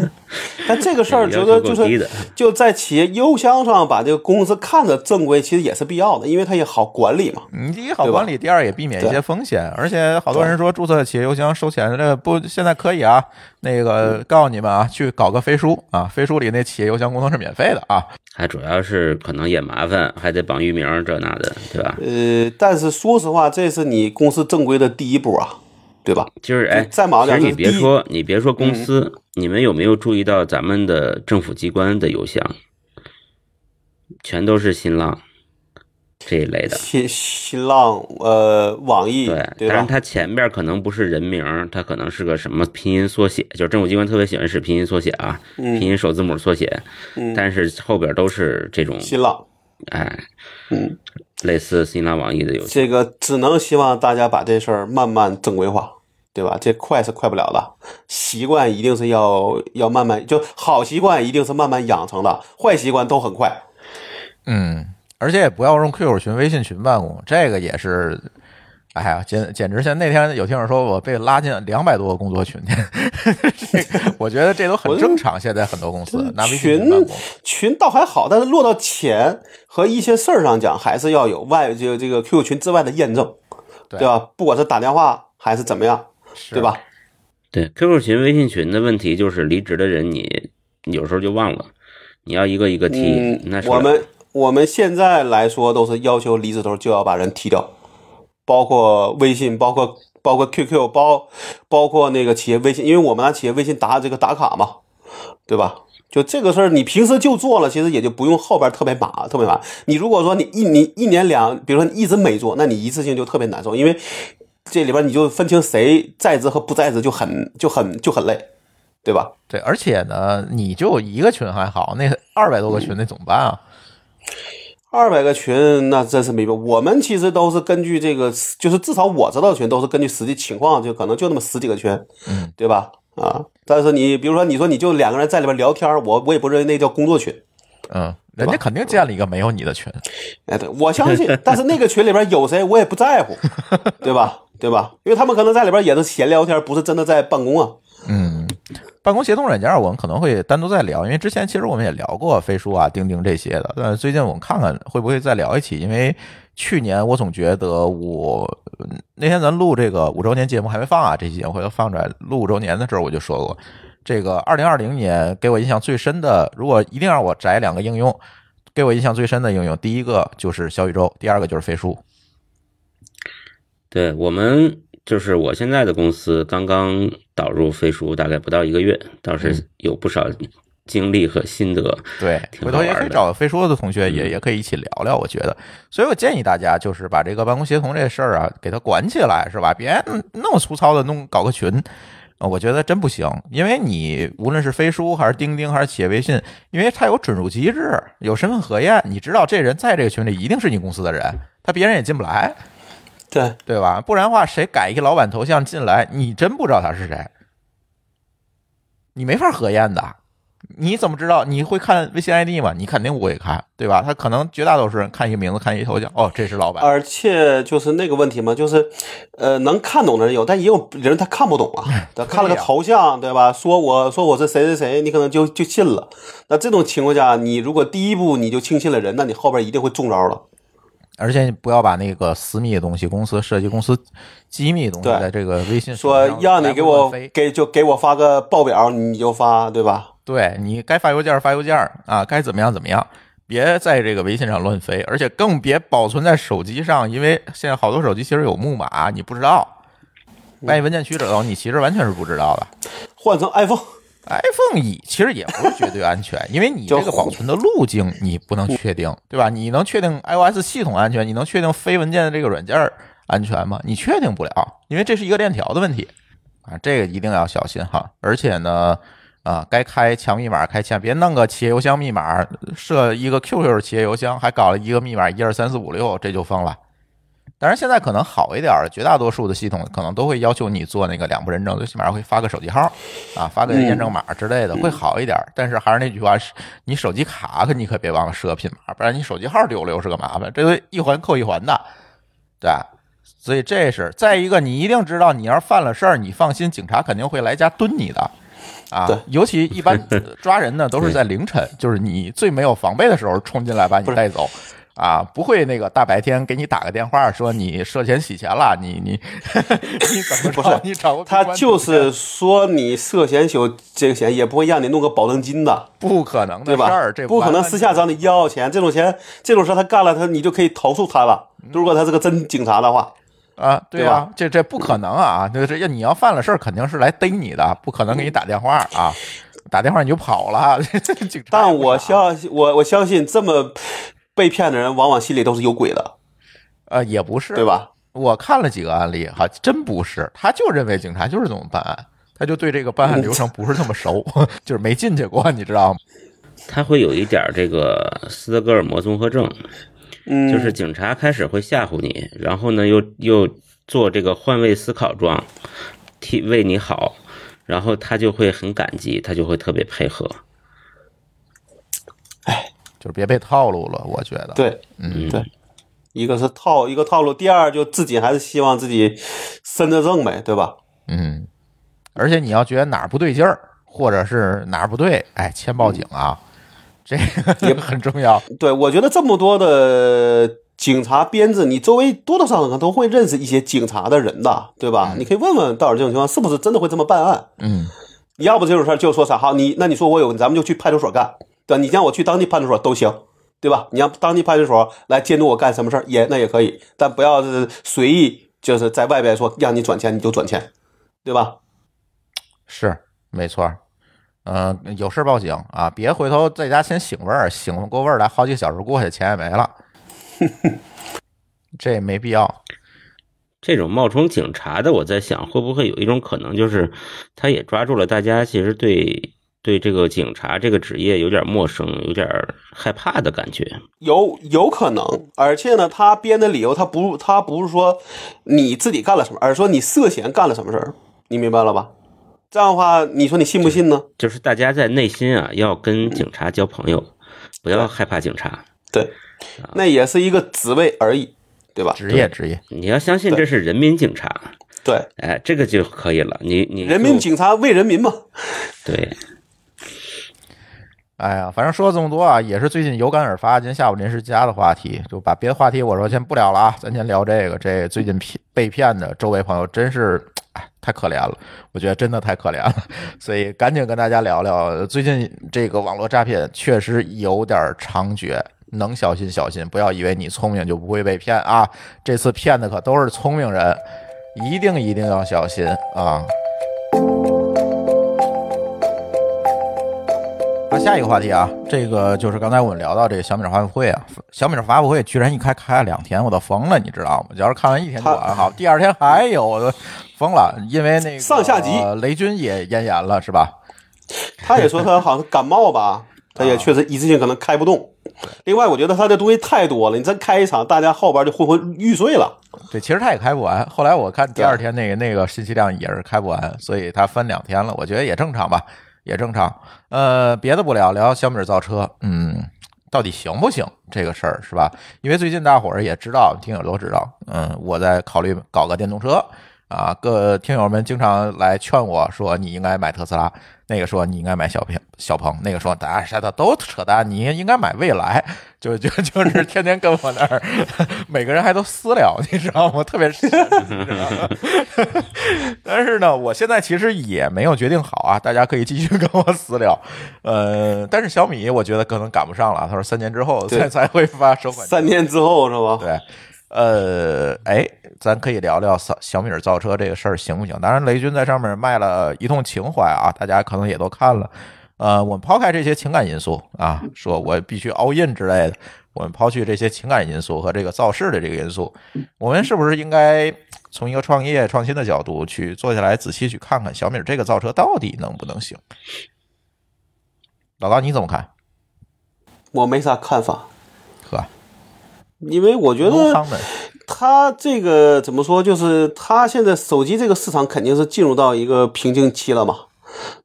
S2: 但这个事儿，觉得就是就在企业邮箱上把这个公司看着正规，其实也是必要的，因为它也好管理嘛。
S1: 你第一好管理，第二也避免一些风险。而且好多人说注册企业邮箱收钱，这不现在可以啊。那个告诉你们啊，去搞个飞书啊，飞书里那企业邮箱功能是免费的啊。
S3: 还主要是可能也麻烦，还得绑域名这那的，对吧？
S2: 呃，但是说实话，这是你公司正规的第一步啊，对吧？
S3: 就是哎，
S2: 再忙点，
S3: 其实你别说，你别说公司，你们有没有注意到咱们的政府机关的邮箱，全都是新浪。这一类的。
S2: 新新浪呃网易
S3: 对，但是它前边可能不是人名，它可能是个什么拼音缩写，就是政府机关特别喜欢使拼音缩写啊，拼音首字母缩写，但是后边都是这种
S2: 新浪，
S3: 哎，
S2: 嗯，
S3: 类似新浪网易的游戏。
S2: 这个只能希望大家把这事儿慢慢正规化，对吧？这快是快不了的，习惯一定是要要慢慢，就好习惯一定是慢慢养成的，坏习惯都很快，
S1: 嗯。而且也不要用 QQ 群、微信群办公，这个也是，哎呀，简简直像那天有听友说我被拉进两百多个工作群去，我觉得这都很正常。现在很多公司拿
S2: 群，群倒还好，但是落到钱和一些事儿上讲，还是要有外就这个 QQ 群之外的验证，对吧？不管是打电话还是怎么样，对吧？
S3: 对 QQ 群、微信群的问题就是离职的人，你有时候就忘了，你要一个一个踢，那
S2: 我们。我们现在来说都是要求离职头就要把人踢掉，包括微信，包括包括 QQ，包包括那个企业微信，因为我们拿企业微信打这个打卡嘛，对吧？就这个事儿，你平时就做了，其实也就不用后边特别麻特别麻。你如果说你一你一年两，比如说你一直没做，那你一次性就特别难受，因为这里边你就分清谁在职和不在职就很就很就很累，对吧？
S1: 对，而且呢，你就一个群还好，那二百多个群那怎么办啊？
S2: 二百个群，那真是没办法。我们其实都是根据这个，就是至少我知道的群都是根据实际情况，就可能就那么十几个群，
S1: 嗯，
S2: 对吧？啊，但是你比如说，你说你就两个人在里边聊天，我我也不认为那叫工作群，
S1: 嗯，人家肯定建了一个没有你的群，
S2: 哎，对，我相信。但是那个群里边有谁，我也不在乎，对吧？对吧？因为他们可能在里边也是闲聊天，不是真的在办公啊。
S1: 嗯。办公协同软件，我们可能会单独再聊，因为之前其实我们也聊过飞书啊、钉钉这些的。但最近我们看看会不会再聊一期，因为去年我总觉得我那天咱录这个五周年节目还没放啊，这期节目回头放出来。录五周年的时候我就说过，这个二零二零年给我印象最深的，如果一定让我摘两个应用，给我印象最深的应用，第一个就是小宇宙，第二个就是飞书。
S3: 对我们。就是我现在的公司刚刚导入飞书，大概不到一个月，倒是有不少经历和心得。
S1: 对，回头也可以找飞书的同学，也也可以一起聊聊。我觉得，所以我建议大家就是把这个办公协同这事儿啊，给它管起来，是吧？别那么粗糙的弄搞个群啊，我觉得真不行。因为你无论是飞书还是钉钉还是企业微信，因为它有准入机制，有身份核验，你知道这人在这个群里一定是你公司的人，他别人也进不来。
S2: 对
S1: 对吧？不然的话，谁改一个老板头像进来，你真不知道他是谁，你没法核验的。你怎么知道？你会看微信 ID 吗？你肯定不会看，对吧？他可能绝大多数人看一个名字，看一个头像，哦，这是老板。
S2: 而且就是那个问题嘛，就是呃，能看懂的人有，但也有人他看不懂啊。他看了个头像，对吧？说我说我是谁谁谁，你可能就就信了。那这种情况下，你如果第一步你就轻信了人，那你后边一定会中招了。
S1: 而且不要把那个私密的东西、公司涉及公司机密的东西，在这个微信
S2: 说让你给我给就给我发个报表，你就发，对吧？
S1: 对你该发邮件发邮件啊，该怎么样怎么样，别在这个微信上乱飞，而且更别保存在手机上，因为现在好多手机其实有木马，你不知道，万一文件取走，你其实完全是不知道的。
S2: 换成 iPhone，
S1: iPhone 一其实也不是绝对安全，因为你这个保存的路径你不能确定，对吧？你能确定 iOS 系统安全？你能确定非文件的这个软件安全吗？你确定不了，因为这是一个链条的问题啊，这个一定要小心哈。而且呢，啊，该开强密码开强，别弄个企业邮箱密码，设一个 QQ 企业邮箱，还搞了一个密码一二三四五六，这就疯了。当然，现在可能好一点儿，绝大多数的系统可能都会要求你做那个两步认证，最起码会发个手机号，啊，发个验证码之类的，会好一点儿。但是还是那句话，你手机卡可你可别忘了设拼码，不然你手机号丢了又是个麻烦，这都一环扣一环的，对吧？所以这是再一个，你一定知道，你要是犯了事儿，你放心，警察肯定会来家蹲你的，啊，尤其一般抓人呢都是在凌晨，就是你最没有防备的时候冲进来把你带走。啊，不会那个大白天给你打个电话说你涉嫌洗钱了，你你你怎么
S2: 不是
S1: 你找个
S2: 他就是说你涉嫌有这个钱，也不会让你弄个保证金的，
S1: 不可能的
S2: 对吧
S1: 事儿，这？
S2: 不可能私下找你要钱，这种钱这种事他干了，他你就可以投诉他了。如果他是个真警察的话，
S1: 啊，对
S2: 对
S1: 啊，这这不可能啊！这这要你要犯了事儿，肯定是来逮你的，不可能给你打电话啊，打电话你就跑了。
S2: 但我相信我我相信这么被骗的人，往往心里都是有鬼的，
S1: 呃也不是，
S2: 对？吧？
S1: 我看了几个案例，哈，真不是，他就认为警察就是这么办案，他就对这个办案流程不是那么熟，就是没进去过，你知道吗？
S3: 他会有一点这个斯德哥尔摩综合症，
S2: 嗯，
S3: 就是警察开始会吓唬你，然后呢又又做这个换位思考状，替为你好，然后他就会很感激，他就会特别配合。
S1: 就是别被套路了，我觉得。，
S2: 对，
S1: 嗯，
S2: 对，一个是套一个套路，第二就自己还是希望自己身得正呗，对吧？
S1: 嗯，而且你要觉得哪儿不对劲儿，或者是哪儿不对，哎，先报警啊，这个也很重要。
S2: 对，我觉得这么多的警察编制，你周围多多少少可能都会认识一些警察的人的，对吧？你可以问问，到底这种情况是不是真的会这么办案？
S1: 嗯，
S2: 你要不这种事儿就说啥好，你那你说我有，咱们就去派出所干，对吧？你让我去当地派出所都行，对吧？你让当地派出所来监督我干什么事儿也那也可以，但不要是随意就是在外边说让你转钱你就转钱，对吧？
S1: 是没错儿。嗯、有事报警啊，别回头在家先醒味儿，醒过味儿来，好几个小时过去，钱也没了，这也没必要。
S3: 这种冒充警察的，我在想，会不会有一种可能，就是他也抓住了大家其实对对这个警察这个职业有点陌生、有点害怕的感觉。
S2: 有有可能，而且呢，他编的理由他不他不是说你自己干了什么，而是说你涉嫌干了什么事儿，你明白了吧？这样的话，你说你信不信呢？
S3: 就是大家在内心啊，要跟警察交朋友，不要害怕警察。
S2: 对，那也是一个职位而已，对吧？
S1: 职业职业，
S3: 你要相信这是人民警察，
S2: 对，
S3: 哎，这个就可以了。你你
S2: 人民警察为人民嘛。
S3: 对，
S1: 哎呀，反正说了这么多啊，也是最近有感而发，今天下午临时加的话题，就把别的话题我说先不聊了啊，咱先聊这个。这最近骗被骗的周围朋友真是，太可怜了，我觉得真的太可怜了，所以赶紧跟大家聊聊，最近这个网络诈骗确实有点猖獗。能小心小心，不要以为你聪明就不会被骗啊！这次骗的可都是聪明人，一定一定要小心啊！下一个话题啊，这个就是刚才我们聊到这个小米的发布会啊，小米的发布会居然一开开了两天，我都疯了，你知道吗？要是看完一天就完好，第二天还有，我都疯了，因为那个
S2: 上下级
S1: 呃雷军也咽炎了，是吧？
S2: 他也说他好像感冒吧，他也确实一次性可能开不动。另外，我觉得他这东西太多了，你真开一场，大家后边就昏昏欲睡了。
S1: 对，其实他也开不完。后来我看第二天那个那个信息量也是开不完，所以他分两天了，我觉得也正常吧，也正常。呃，别的不聊，聊小米造车，嗯，到底行不行这个事儿是吧？因为最近大伙儿也知道，听友都知道，嗯，我在考虑搞个电动车啊，各听友们经常来劝我说你应该买特斯拉，那个说你应该买小鹏，小鹏，那个说大家都都扯淡，你应该买未来，就就 就是天天跟我那儿，每个人还都私聊，你知道吗？特别是？但是呢，我现在其实也没有决定好啊，大家可以继续跟我私聊。呃，但是小米我觉得可能赶不上了，他说三年之后才
S2: 对
S1: 才会发首款。
S2: 三年之后是吧？
S1: 对，呃，哎，咱可以聊聊小小米造车这个事儿行不行？当然，雷军在上面卖了一通情怀啊，大家可能也都看了。呃，我们抛开这些情感因素啊，说我必须 all in 之类的，我们抛去这些情感因素和这个造势的这个因素，我们是不是应该从一个创业创新的角度去坐下来仔细去看看小米这个造车到底能不能行？老高你怎么看？
S2: 我没啥看法，
S1: 呵，
S2: 因为我觉得它这个怎么说，就是他现在手机这个市场肯定是进入到一个瓶颈期了嘛，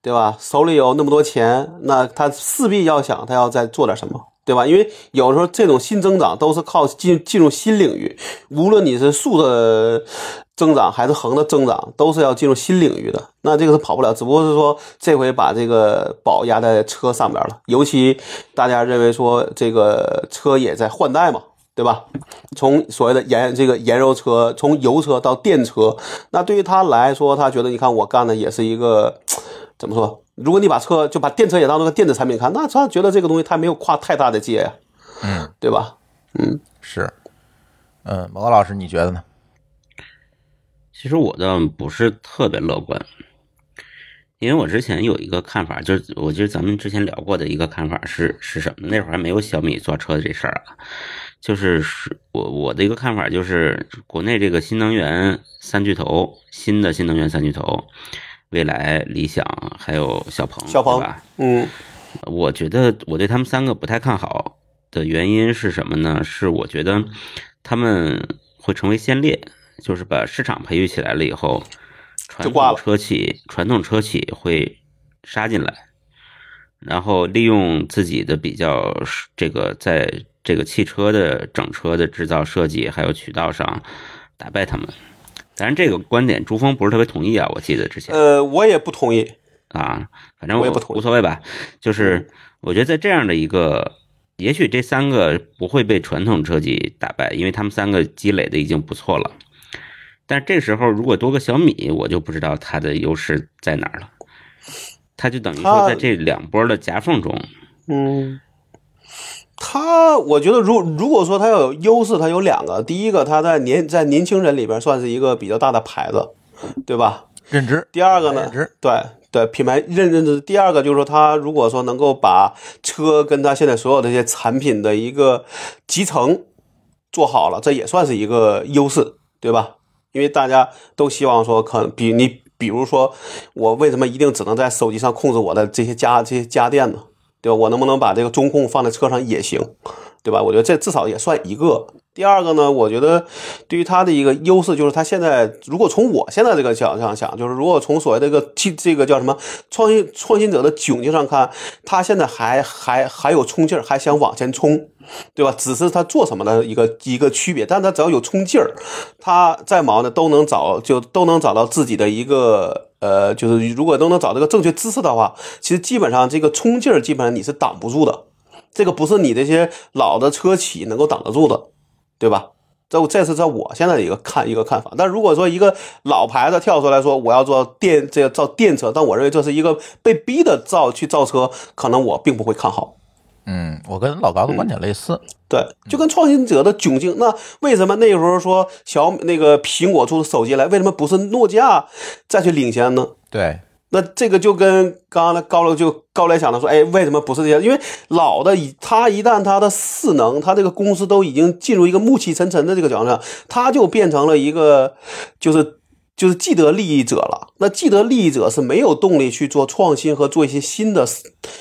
S2: 对吧？手里有那么多钱，那他势必要想他要再做点什么。对吧？因为有时候这种新增长都是靠进进入新领域，无论你是竖的增长还是横的增长，都是要进入新领域的。那这个是跑不了，只不过是说这回把这个宝压在车上边了。尤其大家认为说这个车也在换代嘛，对吧？从所谓的燃这个燃油车，从油车到电车，那对于他来说，他觉得你看我干的也是一个怎么说？如果你把车就把电车也当做个电子产品看，那他觉得这个东西他没有跨太大的界呀，
S1: 嗯，
S2: 对吧？嗯，
S1: 是，嗯，毛高老师你觉得呢？
S3: 其实我倒不是特别乐观，因为我之前有一个看法，就是我觉得咱们之前聊过的一个看法是是什么？那会儿还没有小米造车的这事儿啊，就是是我我的一个看法就是，国内这个新能源三巨头，新的新能源三巨头，蔚来、理想还有小鹏，
S2: 小鹏
S3: 对吧？
S2: 嗯
S3: 我觉得我对他们三个不太看好的原因是什么呢？是我觉得他们会成为先烈，就是把市场培育起来了以后，传统车企传统车企会杀进来，然后利用自己的比较这个在这个汽车的整车的制造设计还有渠道上打败他们。当然，这个观点朱峰不是特别同意啊，我记得之前。
S2: 呃，我也不同意。
S3: 啊，反正我
S2: 我也不同意
S3: 无所谓吧。就是我觉得在这样的一个，也许这三个不会被传统车企打败，因为他们三个积累的已经不错了。但这时候如果多个小米，我就不知道它的优势在哪儿了。它就等于说在这两波的夹缝中，
S2: 嗯，他我觉得如如果说他要有优势，他有两个。第一个，他在年在年轻人里边算是一个比较大的牌子，对吧？
S1: 认知，
S2: 第二个呢
S1: 认知，
S2: 对对，品牌认认知。第二个就是说，他如果说能够把车跟他现在所有的这些产品的一个集成做好了，这也算是一个优势，对吧？因为大家都希望说，可能比你比如说，我为什么一定只能在手机上控制我的这些家这些家电呢？对吧？我能不能把这个中控放在车上也行，对吧？我觉得这至少也算一个。第二个呢，我觉得对于它的一个优势就是，它现在如果从我现在这个角度上想，就是如果从所谓这个这个叫什么创新创新者的窘境上看，它现在还还还有冲劲儿，还想往前冲，对吧？只是它做什么的一个一个区别，但它只要有冲劲儿，它再忙的都能找就都能找到自己的一个。呃，就是如果都能找这个正确姿势的话，其实基本上这个冲劲儿，基本上你是挡不住的。这个不是你这些老的车企能够挡得住的，对吧？这这是在我现在的一个看一个看法。但如果说一个老牌子跳出来说我要做电这个造电车，但我认为这是一个被逼的造去造车，可能我并不会看好。
S1: 嗯，我跟老高的观点类似，
S2: 对，就跟创新者的窘境，那为什么那个时候说小那个苹果出手机来，为什么不是诺基亚再去领先呢？
S1: 对，
S2: 那这个就跟刚刚的高楼就高来想的说，哎，为什么不是这样？因为老的一他一旦他的势能，他这个公司都已经进入一个暮气沉沉的这个角度上，他就变成了一个就是就是既得利益者了。那既得利益者是没有动力去做创新和做一些新的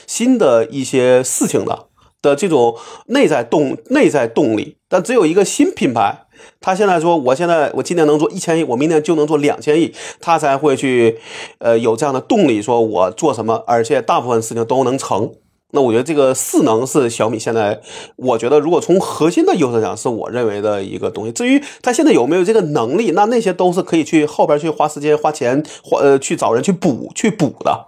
S2: 新的一些事情的的这种内在动内在动力。但只有一个新品牌。他现在说，我现在我今年能做一千亿，我明年就能做两千亿，他才会去，呃，有这样的动力，说我做什么，而且大部分事情都能成。那我觉得这个势能是小米现在，我觉得如果从核心的优势讲，是我认为的一个东西。至于他现在有没有这个能力，那那些都是可以去后边去花时间、花钱、花呃去找人去补、去补的。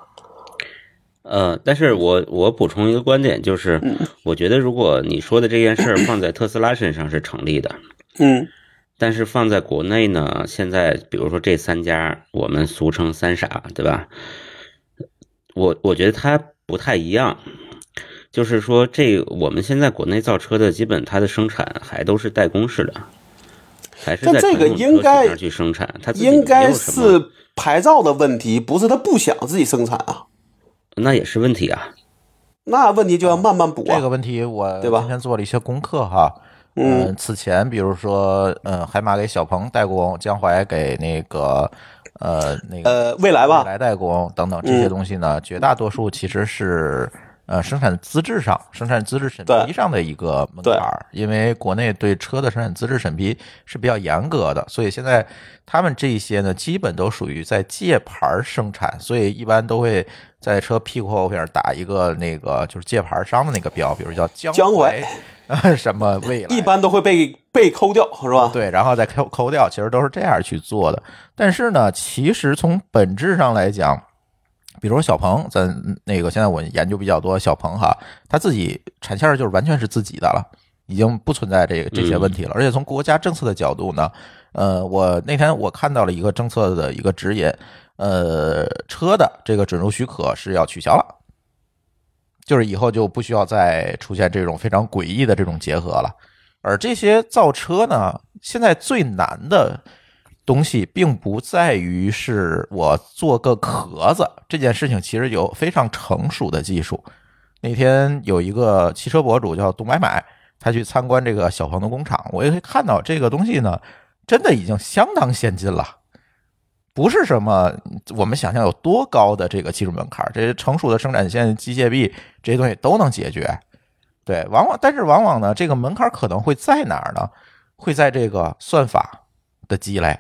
S3: 呃，但是我我补充一个观点，就是我觉得如果你说的这件事儿放在特斯拉身上是成立的，
S2: 嗯
S3: 但是放在国内呢，现在比如说这三家，我们俗称三傻，对吧？我我觉得它不太一样，就是说这我们现在国内造车的基本它的生产还都是代工式的，还是
S2: 在这个
S3: 在传统
S2: 应该
S3: 去生产，它
S2: 应该是牌照的问题，不是他不想自己生产啊。
S3: 那也是问题啊。
S2: 那问题就要慢慢补啊。
S1: 这个问题我
S2: 对吧
S1: 今天做了一些功课哈。
S2: 嗯。
S1: 此前比如说，呃，海马给小鹏代工，江淮给那个呃那个
S2: 呃，未来吧，
S1: 未来代工等等这些
S2: 嗯。
S1: 东西呢，绝大多数其实是呃生产资质上、生产资质审批上的一个门槛儿，因为国内对车的生产资质审批是比较严格的，所以现在他们这些呢，基本都属于在借牌儿生产，所以一般都会在车屁股后边打一个那个就是借牌商的那个标，比如叫江淮 什么未来，
S2: 一般都会被被抠掉，是吧？
S1: 对，然后再抠抠掉，其实都是这样去做的。但是呢，其实从本质上来讲，比如说小鹏，咱那个现在我研究比较多，小鹏哈，他自己产线就是完全是自己的了，已经不存在这个这些问题了。而且从国家政策的角度呢，呃，我那天我看到了一个政策的一个指引，呃，车的这个准入许可是要取消了。就是以后就不需要再出现这种非常诡异的这种结合了。而这些造车呢，现在最难的东西，并不在于是我做个壳子这件事情，其实有非常成熟的技术。那天有一个汽车博主叫杜买买，他去参观这个小鹏的工厂，我也可以看到这个东西呢，真的已经相当先进了。不是什么我们想象有多高的这个技术门槛，这些成熟的生产线、机械臂这些东西都能解决。对，往往但是往往呢，这个门槛可能会在哪儿呢？会在这个算法的积累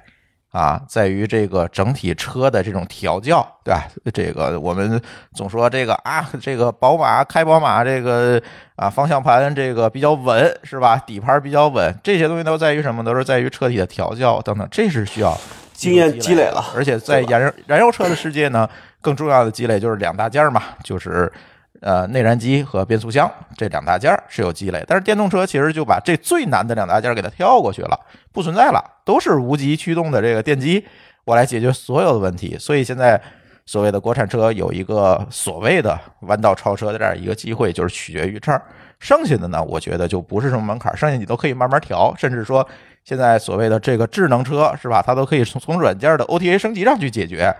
S1: 啊，在于这个整体车的这种调教，对吧？这个我们总说这个啊，这个宝马开宝马这个啊方向盘这个比较稳，是吧？底盘比较稳，这些东西都在于什么？都是在于车体的调教等等，这是需要
S2: 经验
S1: 积
S2: 积累了
S1: 而且在燃油燃油车的世界呢，更重要的积累就是两大件儿嘛，就是呃内燃机和变速箱这两大件儿是有积累，但是电动车其实就把这最难的两大件儿给它跳过去了，不存在了，都是无极驱动的这个电机，我来解决所有的问题。所以现在所谓的国产车有一个所谓的弯道超车的这样一个机会，就是取决于这儿。剩下的呢，我觉得就不是什么门槛儿，剩下你都可以慢慢调，甚至说现在所谓的这个智能车是吧？它都可以从从软件的 OTA 升级上去解决。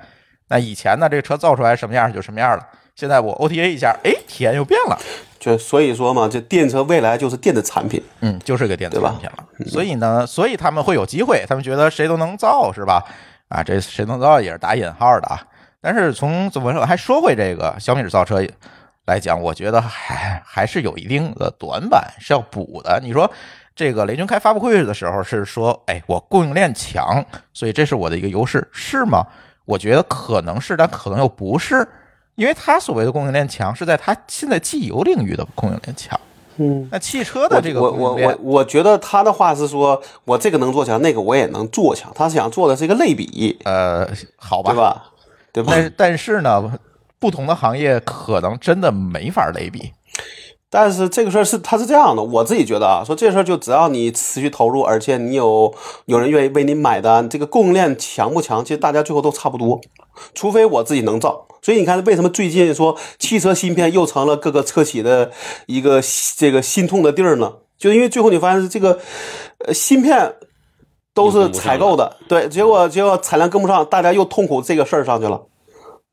S1: 那以前呢，这个车造出来什么样就什么样了。现在我 OTA 一下，哎，体验又变了。
S2: 就所以说嘛，这电车未来就是电子产品。
S1: 嗯，就是个电子产品了。所以呢，所以他们会有机会，他们觉得谁都能造，是吧？啊，这谁能造也是打引号的啊。但是从怎么说，还说回这个小米造车来讲，我觉得还还是有一定的短板是要补的。你说这个雷军开发布会的时候是说，哎，我供应链强，所以这是我的一个优势，是吗？我觉得可能是，但可能又不是，因为他所谓的供应链强是在他现在汽油领域的供应链强。
S2: 嗯，
S1: 那汽车的这个
S2: 我我我我觉得他的话是说，我这个能做强，那个我也能做强。他想做的是一个类比，
S1: 呃，好吧，
S2: 对吧？对吧？
S1: 但是但是呢，不同的行业可能真的没法类比。
S2: 但是这个事儿是它是这样的，我自己觉得啊，说这事儿就只要你持续投入，而且你有有人愿意为你买单，这个供应链强不强，其实大家最后都差不多，除非我自己能造。所以你看，为什么最近说汽车芯片又成了各个车企的一个这个心痛的地儿呢？就因为最后你发现这个呃芯片都是采购的，对，结果结果产量跟不上，大家又痛苦这个事儿上去了。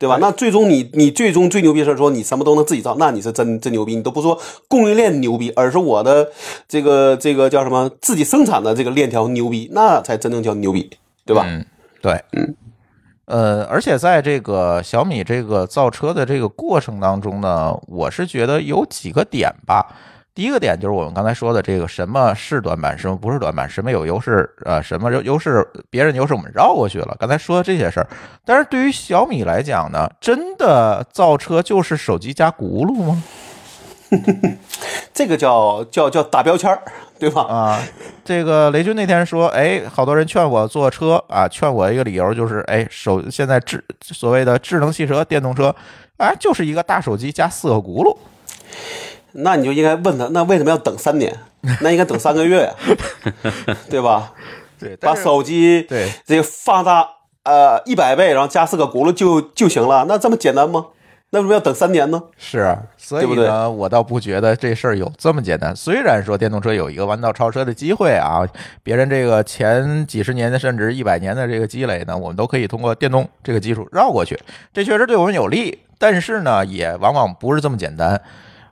S2: 对吧？那最终你你最终最牛逼的是说你什么都能自己造，那你是真真牛逼。你都不说供应链牛逼，而是我的这个这个叫什么自己生产的这个链条牛逼，那才真正叫牛逼，对吧？
S1: 嗯，对，嗯，呃，而且在这个小米这个造车的这个过程当中呢，我是觉得有几个点吧。第一个点就是我们刚才说的这个什么是短板，什么不是短板，什么有优势，呃，什么优优势别人优势我们绕过去了。刚才说的这些事儿，但是对于小米来讲呢，真的造车就是手机加轱辘吗？
S2: 这个叫叫叫打标签儿，对吧？
S1: 啊，这个雷军那天说，哎，好多人劝我坐车啊，劝我一个理由就是，哎，手现在智所谓的智能汽车、电动车，啊，就是一个大手机加四个轱辘。
S2: 那你就应该问他，那为什么要等三年？那应该等三个月呀，对吧？
S1: 对，
S2: 把手机
S1: 对
S2: 这个放大呃一百倍，然后加四个轱辘就就行了，那这么简单吗？那为什么要等三年呢？
S1: 是，所以
S2: 对对
S1: 呢，我倒不觉得这事儿有这么简单。虽然说电动车有一个弯道超车的机会啊，别人这个前几十年的甚至一百年的这个积累呢，我们都可以通过电动这个技术绕过去，这确实对我们有利。但是呢，也往往不是这么简单。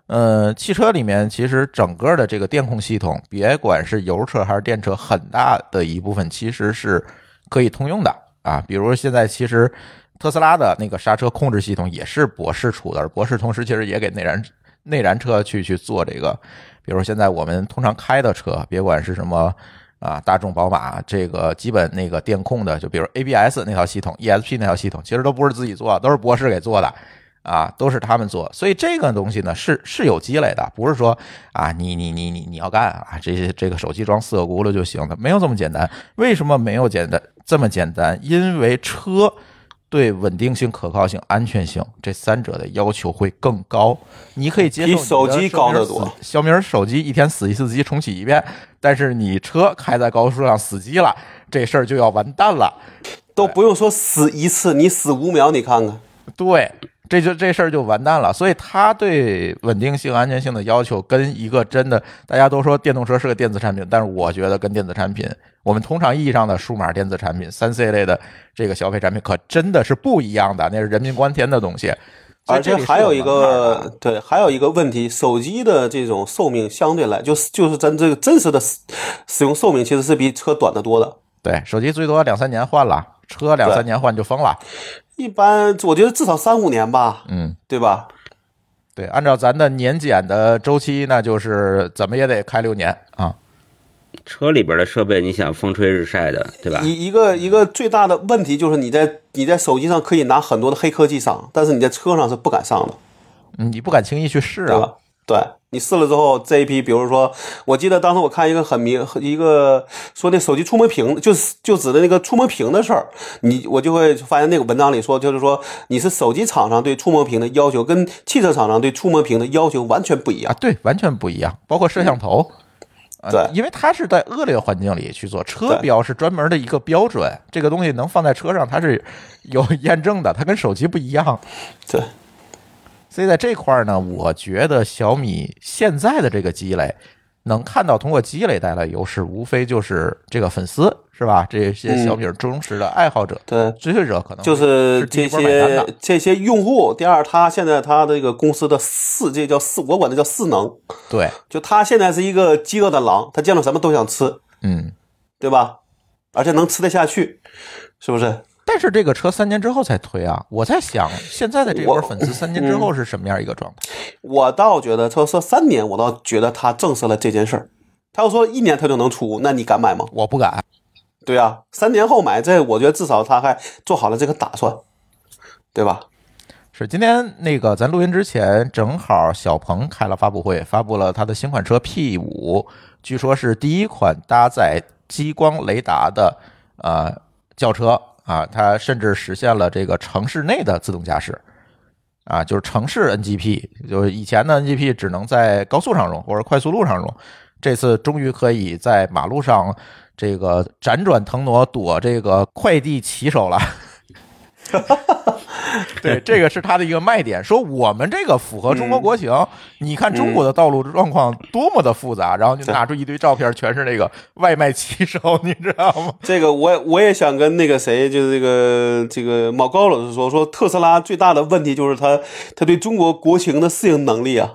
S1: 呃，汽车里面其实整个的这个电控系统，别管是油车还是电车，很大的一部分其实是可以通用的啊。比如现在其实特斯拉的那个刹车控制系统也是博士出的，而博士同时其实也给内燃内燃车去去做这个。比如现在我们通常开的车，别管是什么啊，大众、宝马，这个基本那个电控的，就比如 ABS 那套系统、ESP 那套系统，其实都不是自己做，都是博士给做的。啊，都是他们做，所以这个东西呢是是有积累的，不是说啊你你你你你要干啊，这些这个手机装四个轱辘就行了，没有这么简单。为什么没有简单这么简单？因为车对稳定性、可靠性、安全性这三者的要求会更高。你可以接受
S2: 手机高得多。
S1: 小米手机一天死一次机重启一遍，但是你车开在高速上死机了，这事儿就要完蛋了。
S2: 都不用说死一次，你死五秒，你看看。
S1: 对，这就这事儿就完蛋了。所以它对稳定性、安全性的要求，跟一个真的大家都说电动车是个电子产品，但是我觉得跟电子产品，我们通常意义上的数码电子产品、三 C 类的这个消费产品，可真的是不一样的，那是人命关天的东西。
S2: 而且还有一个对，还有一个问题，手机的这种寿命相对来就是就是真这个真实的使使用寿命其实是比车短得多的。
S1: 对手机最多两三年换了，车两三年换就疯了。
S2: 一般我觉得至少三五年吧，
S1: 嗯，
S2: 对吧？
S1: 对，按照咱的年检的周期，那就是怎么也得开六年啊。
S3: 车里边的设备，你想风吹日晒的，对吧？
S2: 一一个一个最大的问题就是你在你在手机上可以拿很多的黑科技上，但是你在车上是不敢上的，
S1: 嗯，你不敢轻易去试啊。
S2: 对？对你试了之后，这一批，比如说，我记得当时我看一个很明一个说那手机触摸屏，就是就指的那个触摸屏的事儿，你我就会发现那个文章里说，就是说你是手机厂商对触摸屏的要求跟汽车厂商对触摸屏的要求完全不一样
S1: 啊，。对，完全不一样，包括摄像头。呃
S2: 对
S1: 因为它是在恶劣环境里去做，车
S2: 对
S1: 标是专门的一个标准，这个东西能放在车上，它是有 验证的，它跟手机不一样。
S2: 对，
S1: 所以在这块儿呢，我觉得小米现在的这个积累，能看到通过积累带来优势，无非就是这个粉丝是吧？这些小米忠实的爱好者、
S2: 对，
S1: 追随者可能
S2: 就是这些。这些用户。第二，他现在他这个公司的四，这叫四，我管它叫四能，
S1: 对，
S2: 就他现在是一个饥饿的狼，他见到什么都想吃，
S1: 嗯。
S2: 对吧？而且能吃得下去，是不是？
S1: 但是这个车三年之后才推啊！我在想，现在的这波粉丝三年之后是什么样一个状态？
S2: 我倒觉得，他说三年，我倒觉得他证实了这件事儿。他要说一年他就能出，那你敢买吗？
S1: 我不敢。
S2: 对啊，三年后买这，我觉得至少他还做好了这个打算，对吧？
S1: 是今天那个咱录音之前，正好小鹏开了发布会，发布了他的新款车 P 五，据说是第一款搭载激光雷达的呃轿车啊，它甚至实现了这个城市内的自动驾驶啊，就是城市 NGP，就是以前的 NGP 只能在高速上用或者快速路上用，这次终于可以在马路上这个辗转腾挪躲这个快递骑手了。哈哈哈哈 对，这个是它的一个卖点，说我们这个符合中国国情。你看中国的道路状况多么的复杂，然后就拿出一堆照片，全是那个外卖骑手，你知道吗？
S2: 这个我我也想跟那个谁，就是这个这个毛高老师说，说特斯拉最大的问题就是它它对中国国情的适应能力啊。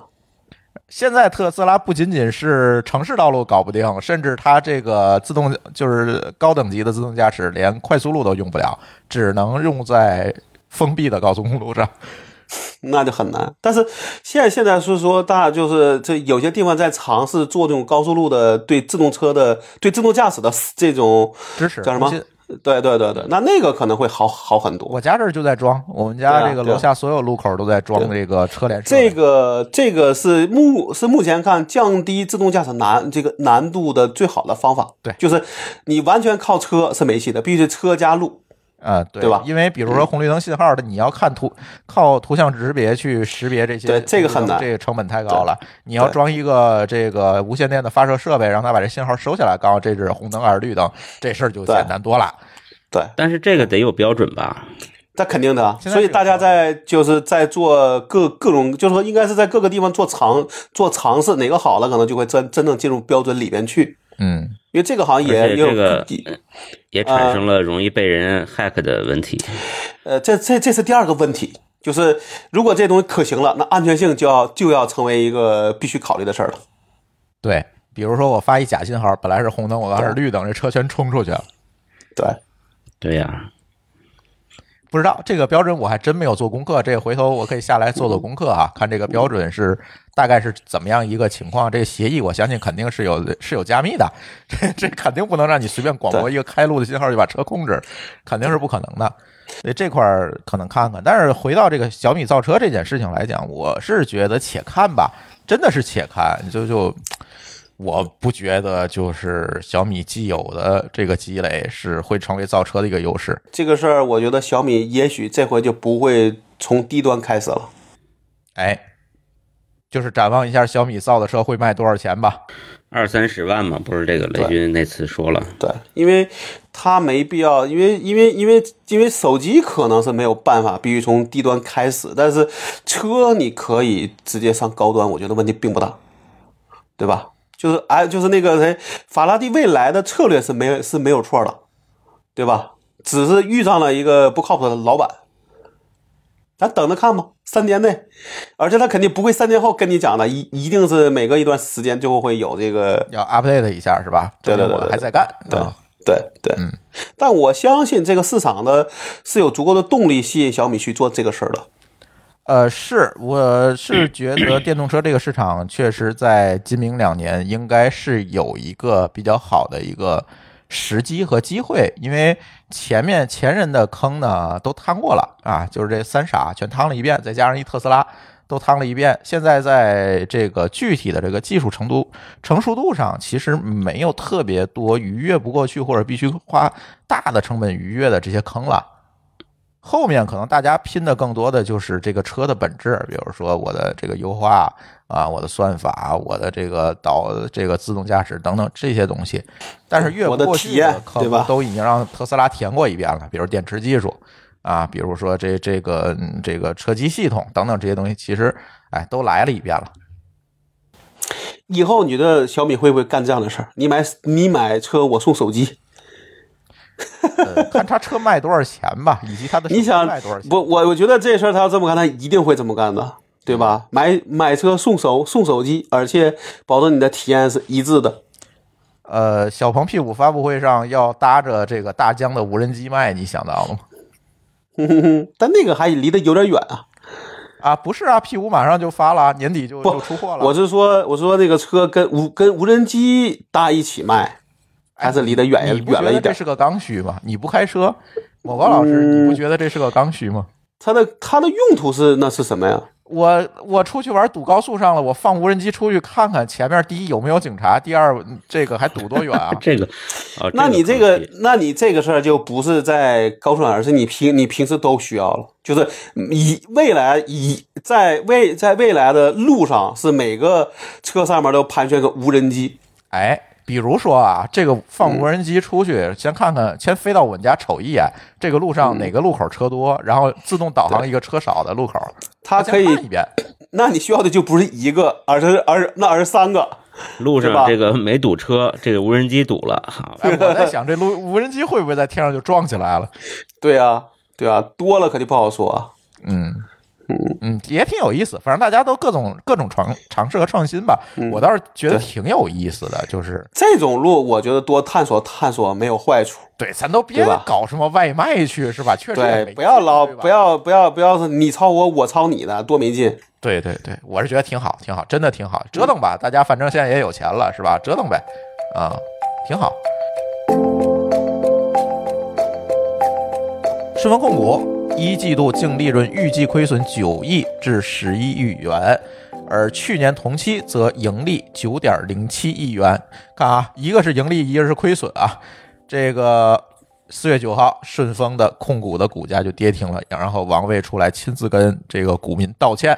S1: 现在特斯拉不仅仅是城市道路搞不定，甚至它这个自动就是高等级的自动驾驶，连快速路都用不了，只能用在封闭的高速公路上。
S2: 那就很难。但是现在现在是说，大家就是这有些地方在尝试做这种高速路的对自动车的对自动驾驶的这种
S1: 支持
S2: 叫什么？对对对对，那那个可能会好好很多。
S1: 我家这儿就在装，我们家这个楼下所有路口都在装这个车联。
S2: 这个这个是目是目前看降低自动驾驶难这个难度的最好的方法。
S1: 对
S2: 就是你完全靠车是没戏的，必须车加路。
S1: 啊，对
S2: 对吧
S1: 因为比如说红绿灯信号的，你要看图靠图像识别去识别这些，
S2: 对这个很难
S1: 这个成本太高了。你要装一个这个无线电的发射设备，让它把这信号收下来，告诉这是红灯还是绿灯，这事儿就简单多了。
S2: 对，
S3: 但是这个得有标准吧？
S2: 那肯定的所以大家在就是在做各各种，就是说应该是在各个地方做尝做尝试，哪个好了，可能就会真真正进入标准里边去。
S1: 嗯，
S2: 因为这个好像也也有
S3: 这个也产
S2: 啊
S3: 生了容易被人 hack 的问题。
S2: 呃，这这这是第二个问题，就是如果这东西可行了，那安全性就要就要成为一个必须考虑的事儿了。
S1: 对，比如说我发一假信号，本来是红灯，我发是绿灯，这车全冲出去了。
S2: 对，
S3: 对呀、
S1: 不知道这个标准我还真没有做功课，这个回头我可以下来做做功课啊，看这个标准是大概是怎么样一个情况。这个协议我相信肯定是有是有加密的，这这肯定不能让你随便广播一个开路的信号就把车控制，肯定是不可能的。所以这块儿可能看看，但是回到这个小米造车这件事情来讲，我是觉得且看吧，真的是且看，就就。我不觉得就是小米既有的这个积累是会成为造车的一个优势。
S2: 这个事儿，我觉得小米也许这回就不会从低端开始了。
S1: 哎，就是展望一下小米造的车会卖多少钱吧。
S3: 二三十万嘛，不是这个雷军那次说了，
S2: 对，因为他没必要，因为因为因为因为手机可能是没有办法必须从低端开始，但是车你可以直接上高端，我觉得问题并不大，对吧？就是哎，就是那个谁，法拉第未来的策略是没有是没有错的，对吧？只是遇上了一个不靠谱的老板，咱等着看吧，三年内，而且他肯定不会三年后跟你讲的，一一定是每隔一段时间就会有这个
S1: 要 update 一下是吧？
S2: 对对对
S1: 还在干。
S2: 对
S1: 啊
S2: 对对，
S1: 嗯，
S2: 但我相信这个市场的是有足够的动力吸引小米去做这个事儿的。
S1: 呃，是，我是觉得电动车这个市场确实在今明两年应该是有一个比较好的一个时机和机会，因为前面前人的坑呢都趟过了啊，就是这三傻全趟了一遍，再加上一特斯拉都趟了一遍，现在在这个具体的这个技术程度成熟度上，其实没有特别多逾越不过去或者必须花大的成本逾越的这些坑了。后面可能大家拼的更多的就是这个车的本质，比如说我的这个优化啊，我的算法，我的这个导这个自动驾驶等等这些东西。但是越过去
S2: 体验
S1: 坑
S2: 对吧
S1: 都已经让特斯拉填过一遍了，比如电池技术啊，比如说这这个嗯这个车机系统等等这些东西，其实哎都来了一遍了。
S2: 以后你觉得小米会不会干这样的事儿？你买你买车，我送手机。
S1: 呃，看他车卖多少钱吧，以及他的
S2: 你想
S1: 卖多少钱。
S2: 不？我我觉得这事儿他要这么干，他一定会这么干的，对吧？买买车送手送手机，而且保证你的体验是一致的。
S1: 呃，小鹏 P 五发布会上要搭着这个大疆的无人机卖，你想到了吗？
S2: 哼哼哼，但那个还离得有点远啊。
S1: 啊，不是啊，P 五马上就发了，年底就就出货了。
S2: 我是说，我是说那个车跟无跟无人机搭一起卖，还是离得远
S1: 哎你不觉
S2: 远了一点。
S1: 得这是个刚需吗？你不开车，某高老师，
S2: 嗯
S1: 你不觉得这是个刚需吗？
S2: 它的它的用途是那是什么呀？
S1: 我我出去玩堵高速上了，我放无人机出去看看前面，第一有没有警察，第二这个还堵多远啊？
S3: 这个，哦，
S2: 那你这个，那你这个事儿就不是在高速上，而是你平你平时都需要了。就是以未来以在未在未来的路上，是每个车上面都盘旋个无人机。
S1: 哎，比如说啊，这个放无人机出去，先看看，先飞到我们家瞅一眼，这个路上哪个路口车多，然后自动导航一个车少的路口，先
S2: 它可以，
S1: 一遍。
S2: 那你需要的就不是一个，而是而那而是三个。
S3: 路上这个没堵车，这个无人机堵了，好，
S1: 哎，我在想，这路无人机会不会在天上就撞起来了？
S2: 对啊，对啊，多了可就不好说啊。
S1: 嗯嗯，也挺有意思。反正大家都各种各种尝尝试和创新吧。
S2: 嗯
S1: 我倒是觉得挺有意思的，就是
S2: 这种路，我觉得多探索探索没有坏处。
S1: 对，咱都别搞什么外卖去，是吧？确实也
S2: 对，不要老不要不要不要是你抄我，我抄你的，多没劲。
S1: 对对对，我是觉得挺好，挺好，真的挺好，折腾吧，大家反正现在也有钱了，是吧？折腾呗，啊，挺好。顺丰控股一季度净利润预计亏损九亿至十一亿元，而去年同期则盈利九点零七亿元。看啊，一个是盈利，一个是亏损啊。这个四月九号，顺丰的控股的股价就跌停了，然后王卫出来亲自跟这个股民道歉，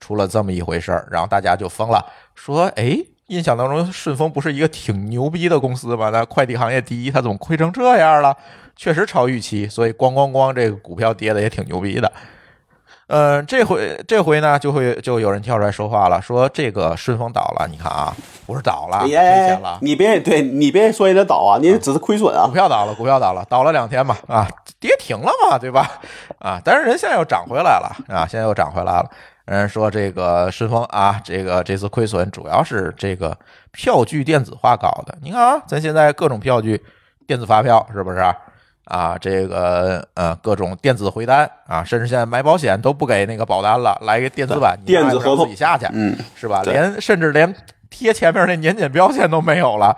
S1: 出了这么一回事儿，然后大家就疯了，说：“哎，印象当中顺丰不是一个挺牛逼的公司吗？那快递行业第一，它怎么亏成这样了？确实超预期，所以咣咣咣，这个股票跌的也挺牛逼的。呃，这回这回呢，就会就有人跳出来说话了，说这个顺丰倒了，你看啊，不是倒了，赔
S2: 哎
S1: 钱了，
S2: 你别对你别说也得倒啊，你只是亏损啊
S1: 股。票倒了，股票倒了，倒了两天嘛，啊，跌停了嘛，对吧？啊，但是人现在又涨回来了啊，现在又涨回来了。人说这个顺丰啊，这个这次亏损主要是这个票据电子化搞的。你看啊，咱现在各种票据电子发票是不是啊？这个呃各种电子回单啊，甚至现在买保险都不给那个保单了，来一个电子版，你
S2: 电子合同
S1: 自己下去，
S2: 嗯，
S1: 是吧？连甚至连贴前面那年检标签都没有了。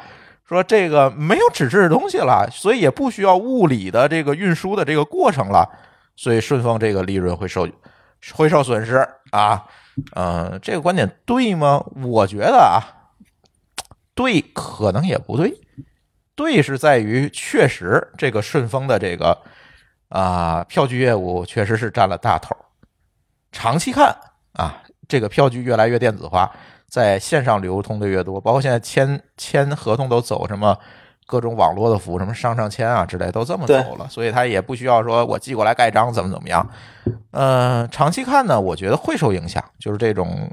S1: 说这个没有纸质的东西了，所以也不需要物理的这个运输的这个过程了，所以顺丰这个利润会受会受损失啊。嗯、这个观点对吗？我觉得啊，对，可能也不对。对是在于确实这个顺丰的这个啊、票据业务确实是占了大头。长期看啊，这个票据越来越电子化，在线上流通的越多，包括现在签签合同都走什么各种网络的服务，什么上上签啊之类都这么走了，所以它也不需要说我寄过来盖章怎么怎么样。呃，长期看呢，我觉得会受影响，就是这种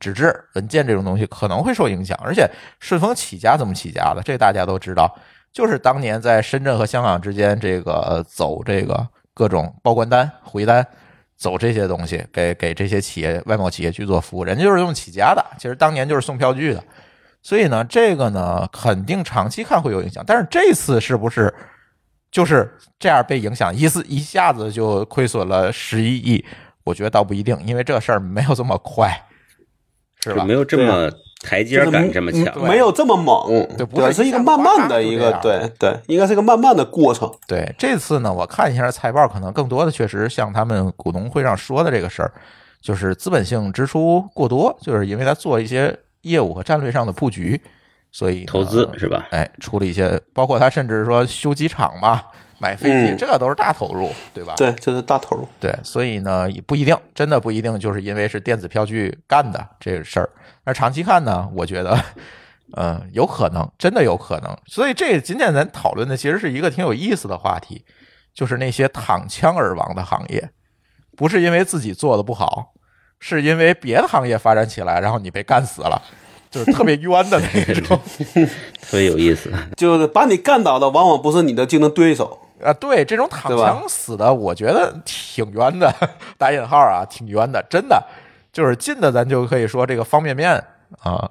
S1: 纸质文件这种东西可能会受影响，而且顺丰起家怎么起家的，这大家都知道，就是当年在深圳和香港之间这个呃走这个各种报关单、回单。走这些东西，给给这些企业外贸企业去做服务，人家就是用起家的。其实当年就是送票据的，所以呢，这个呢肯定长期看会有影响。但是这次是不是就是这样被影响，一次一下子就亏损了十一亿？我觉得倒不一定，因为这事儿没有这么快，是吧
S3: 没？有这么台阶感这么强。
S2: 没有这么猛，
S1: 对不是
S2: 是一个慢慢的一个，对对，应该是一个慢慢的过程。
S1: 对，这次呢，我看一下财报，可能更多的确实像他们股东会上说的这个事儿，就是资本性支出过多，就是因为他做一些业务和战略上的布局，所以
S3: 投资是吧？
S1: 哎，出了一些，包括他甚至说修机场嘛，买飞机，
S2: 嗯
S1: 这都是大投入，对吧？
S2: 对，这是大投入。
S1: 对，所以呢，也不一定，真的不一定，就是因为是电子票据干的这个事儿。那长期看呢，我觉得，嗯、有可能，真的有可能。所以这今天咱讨论的其实是一个挺有意思的话题，就是那些躺枪而亡的行业，不是因为自己做的不好，是因为别的行业发展起来，然后你被干死了，就是特别冤的那种。
S3: 特别有意思。
S2: 就是把你干倒的，往往不是你的竞争对手。
S1: 啊，对，这种躺枪死的，我觉得挺冤的，打引号啊，挺冤的，真的，就是近的，咱就可以说这个方便面啊，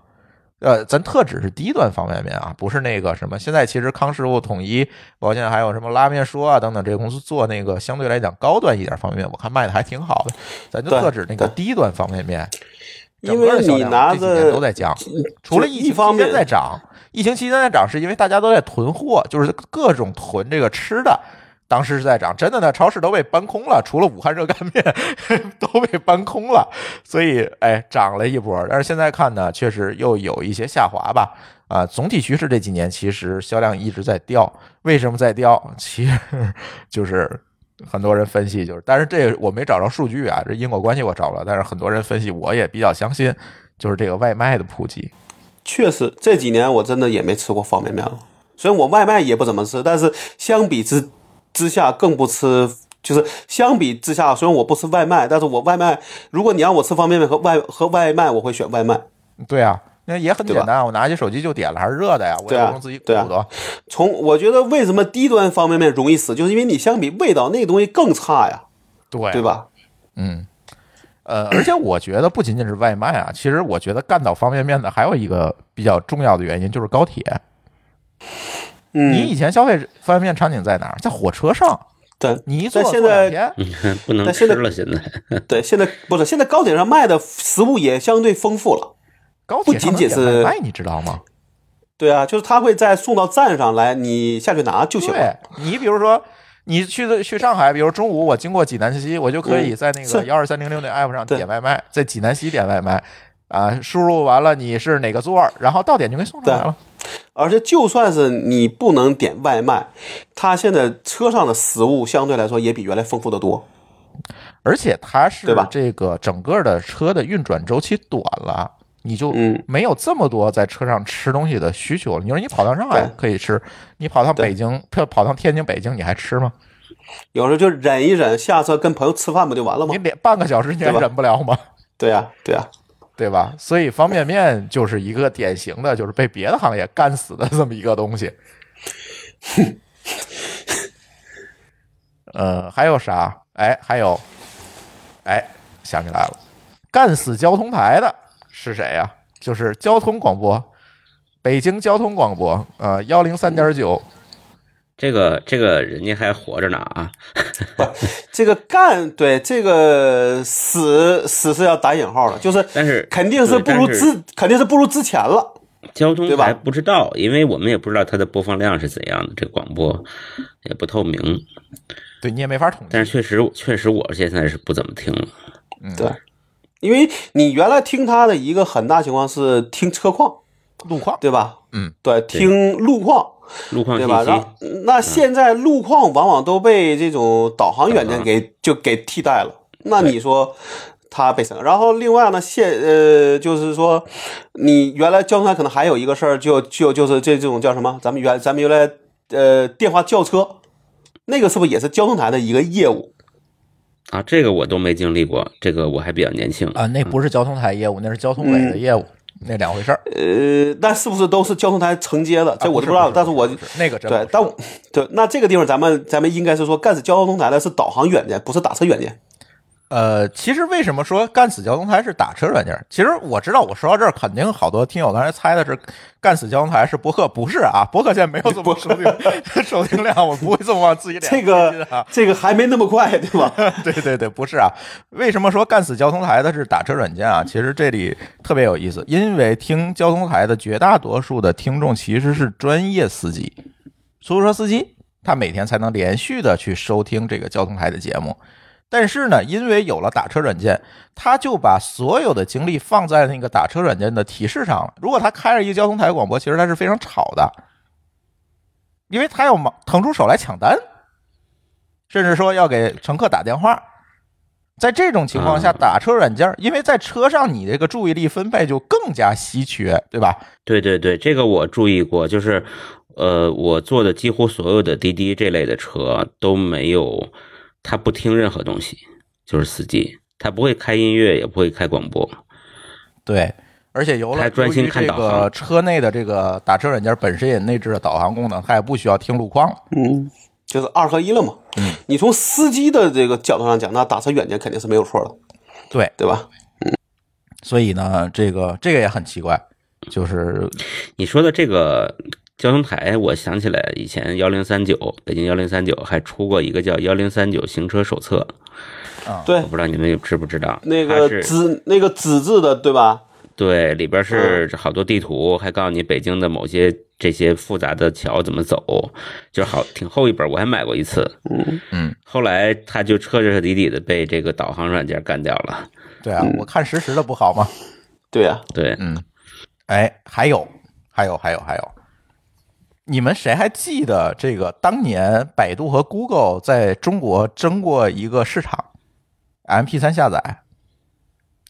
S1: 呃，咱特指是低端方便面啊，不是那个什么，现在其实康师傅、统一，包括现在还有什么拉面说啊等等这些公司做那个相对来讲高端一点方便面，我看卖的还挺好的，咱就特指那个低端方便面，
S2: 因
S1: 整个的
S2: 为你
S1: 销量这几年都在降，除了疫情期间
S2: 一方面
S1: 在涨，疫情期间在涨，是因为大家都在囤货，就是各种囤这个吃的。当时是在涨，真的呢，超市都被搬空了，除了武汉热干面 都被搬空了，所以哎涨了一波。但是现在看呢，确实又有一些下滑吧。啊，总体趋势这几年其实销量一直在掉，为什么在掉？其实 就是很多人分析，就是，但是这我没找着数据啊，这因果关系我找不了，但是很多人分析，我也比较相信，就是这个外卖的普及。
S2: 确实，这几年我真的也没吃过方便面了。虽然我外卖也不怎么吃，但是相比之之下更不吃。就是相比之下，虽然我不吃外卖，但是我外卖，如果你让我吃方便面和外和外卖，我会选外卖。
S1: 对啊，那也很简单，我拿起手机就点了，还是热的呀，我用自己鼓
S2: 对啊
S1: 捣。
S2: 从我觉得为什么低端方便面容易死，就是因为你相比味道那个东西更差呀，
S1: 对
S2: 对？吧？
S1: 嗯，呃，而且我觉得不仅仅是外卖啊，其实我觉得干倒方便面的还有一个比较重要的原因就是高铁。
S2: 嗯，
S1: 你以前消费方便面场景在哪儿？在火车上，
S2: 对
S1: 你一坐坐两
S2: 在
S1: 天，
S3: 不能
S2: 在
S3: 吃了，现在
S2: 对，现在不是现在高铁上卖的食物也相对丰富了。
S1: 高铁上
S2: 不仅仅是
S1: 能点外卖，你知道吗？
S2: 对啊，就是他会再送到站上来，你下去拿就行
S1: 对
S2: 了。
S1: 你比如说，你去的去上海，比如中午我经过济南西，我就可以在那个
S2: 是
S1: 幺二三零六那 app 上点外卖，在济南西点外卖。啊，输入完了你是哪个座儿，然后到点就给你送上来了。
S2: 而且就算是你不能点外卖，它现在车上的食物相对来说也比原来丰富的多。
S1: 而且它是
S2: 对吧
S1: 这个整个的车的运转周期短了。你就
S2: 嗯
S1: 没有这么多在车上吃东西的需求了。你说你跑到上海可以吃，你跑
S2: 到
S1: 北京，跑跑趟天津、北京，你还吃吗？
S2: 有时候就忍一忍，下车跟朋友吃饭不就完了吗
S1: 你？连半个小时你也忍不了吗？
S2: 对呀、对呀、
S1: 对吧？所以方便面就是一个典型的，就是被别的行业干死的这么一个东西。呃，还有啥？哎，还有，哎，想起来了，干死交通台的是谁呀、就是交通广播，北京交通广播，呃，幺零三点九。
S3: 这个这个人家还活着呢啊！
S2: 这个干对这个死死是要打引号的，就是
S3: 但是
S2: 肯定是不如之肯定是不如之前了。
S3: 交通
S2: 对吧
S3: 台不知道，因为我们也不知道它的播放量是怎样的，这个广播也不透明。
S1: 对你也没法统计
S3: 但，是确实确实我现在是不怎么听了。
S2: 对，因为你原来听它的一个很大情况是听车况，
S1: 路况，
S2: 对吧？
S1: 嗯，
S2: 对，听路况，
S3: 路况
S2: 对吧？然后，那现在路况往往都被这种导航软件给就给替代了。那你说它被什么？然后另外呢，现呃就是说，你原来交通台可能还有一个事儿，就就就是这这种叫什么？咱们原咱们原来呃电话叫车，那个是不是也是交通台的一个业务？
S3: 啊，这个我都没经历过，这个我还比较年轻
S1: 啊，那不是交通台业务，那是交通委的业务，那两回事儿。
S2: 呃，那是不是都是交通台承接的？这
S1: 啊
S2: 我就不知道，但是我
S1: 那个
S2: 对但对那这个地方咱们咱们应该是说干是交通台的是导航软件，不是打车软件。
S1: 呃，其实为什么说干死交通台是打车软件？其实我知道，我说到这儿，肯定好多听友刚才猜的是干死交通台是博客，不是啊？博客现在没有这么收听收听量，我不会这么往自己脸上
S2: 这个。这个还没那么快，对吧？
S1: 对对对，不是啊。为什么说干死交通台的是打车软件啊？其实这里特别有意思，因为听交通台的绝大多数的听众其实是专业司机，出租车司机，他每天才能连续的去收听这个交通台的节目。但是呢，因为有了打车软件，他就把所有的精力放在那个打车软件的提示上了。如果他开着一个交通台广播，其实他是非常吵的，因为他要忙腾出手来抢单，甚至说要给乘客打电话。在这种情况下，
S3: 啊
S1: 打车软件，因为在车上你这个注意力分配就更加稀缺，对吧？
S3: 对对对，这个我注意过，就是呃，我坐的几乎所有的滴滴这类的车都没有，他不听任何东西，就是司机，他不会开音乐，也不会开广播。
S1: 对，而且有了
S3: 他专心
S1: 由于这个
S3: 看导航
S1: 车内的这个打车软件本身也内置了导航功能，他也不需要听路况了。
S2: 嗯，就是二合一了嘛。
S1: 嗯，
S2: 你从司机的这个角度上讲，那打车软件肯定是没有错的，
S1: 对，
S2: 对吧？
S1: 嗯所以呢，这个这个也很奇怪，就是
S3: 你说的这个交通台，我想起来以前幺零三九，北京幺零三九还出过一个叫幺零三九行车手册，啊
S2: 对
S3: 我，不知道你们知不知道？
S2: 那个
S3: 它是
S2: 纸那个纸质的，对吧？
S3: 对，里边是
S2: 嗯
S3: 好多地图，还告诉你北京的某些这些复杂的桥怎么走，就是好挺厚一本，我还买过一次。
S2: 嗯，
S1: 嗯，
S3: 后来他就彻彻底底的被这个导航软件干掉了。
S1: 对啊，我看实时的不好吗？
S2: 对啊、
S3: 对，
S1: 嗯，哎，还有，还有，还有，还有，你们谁还记得这个当年百度和 Google 在中国争过一个市场，MP 3下载？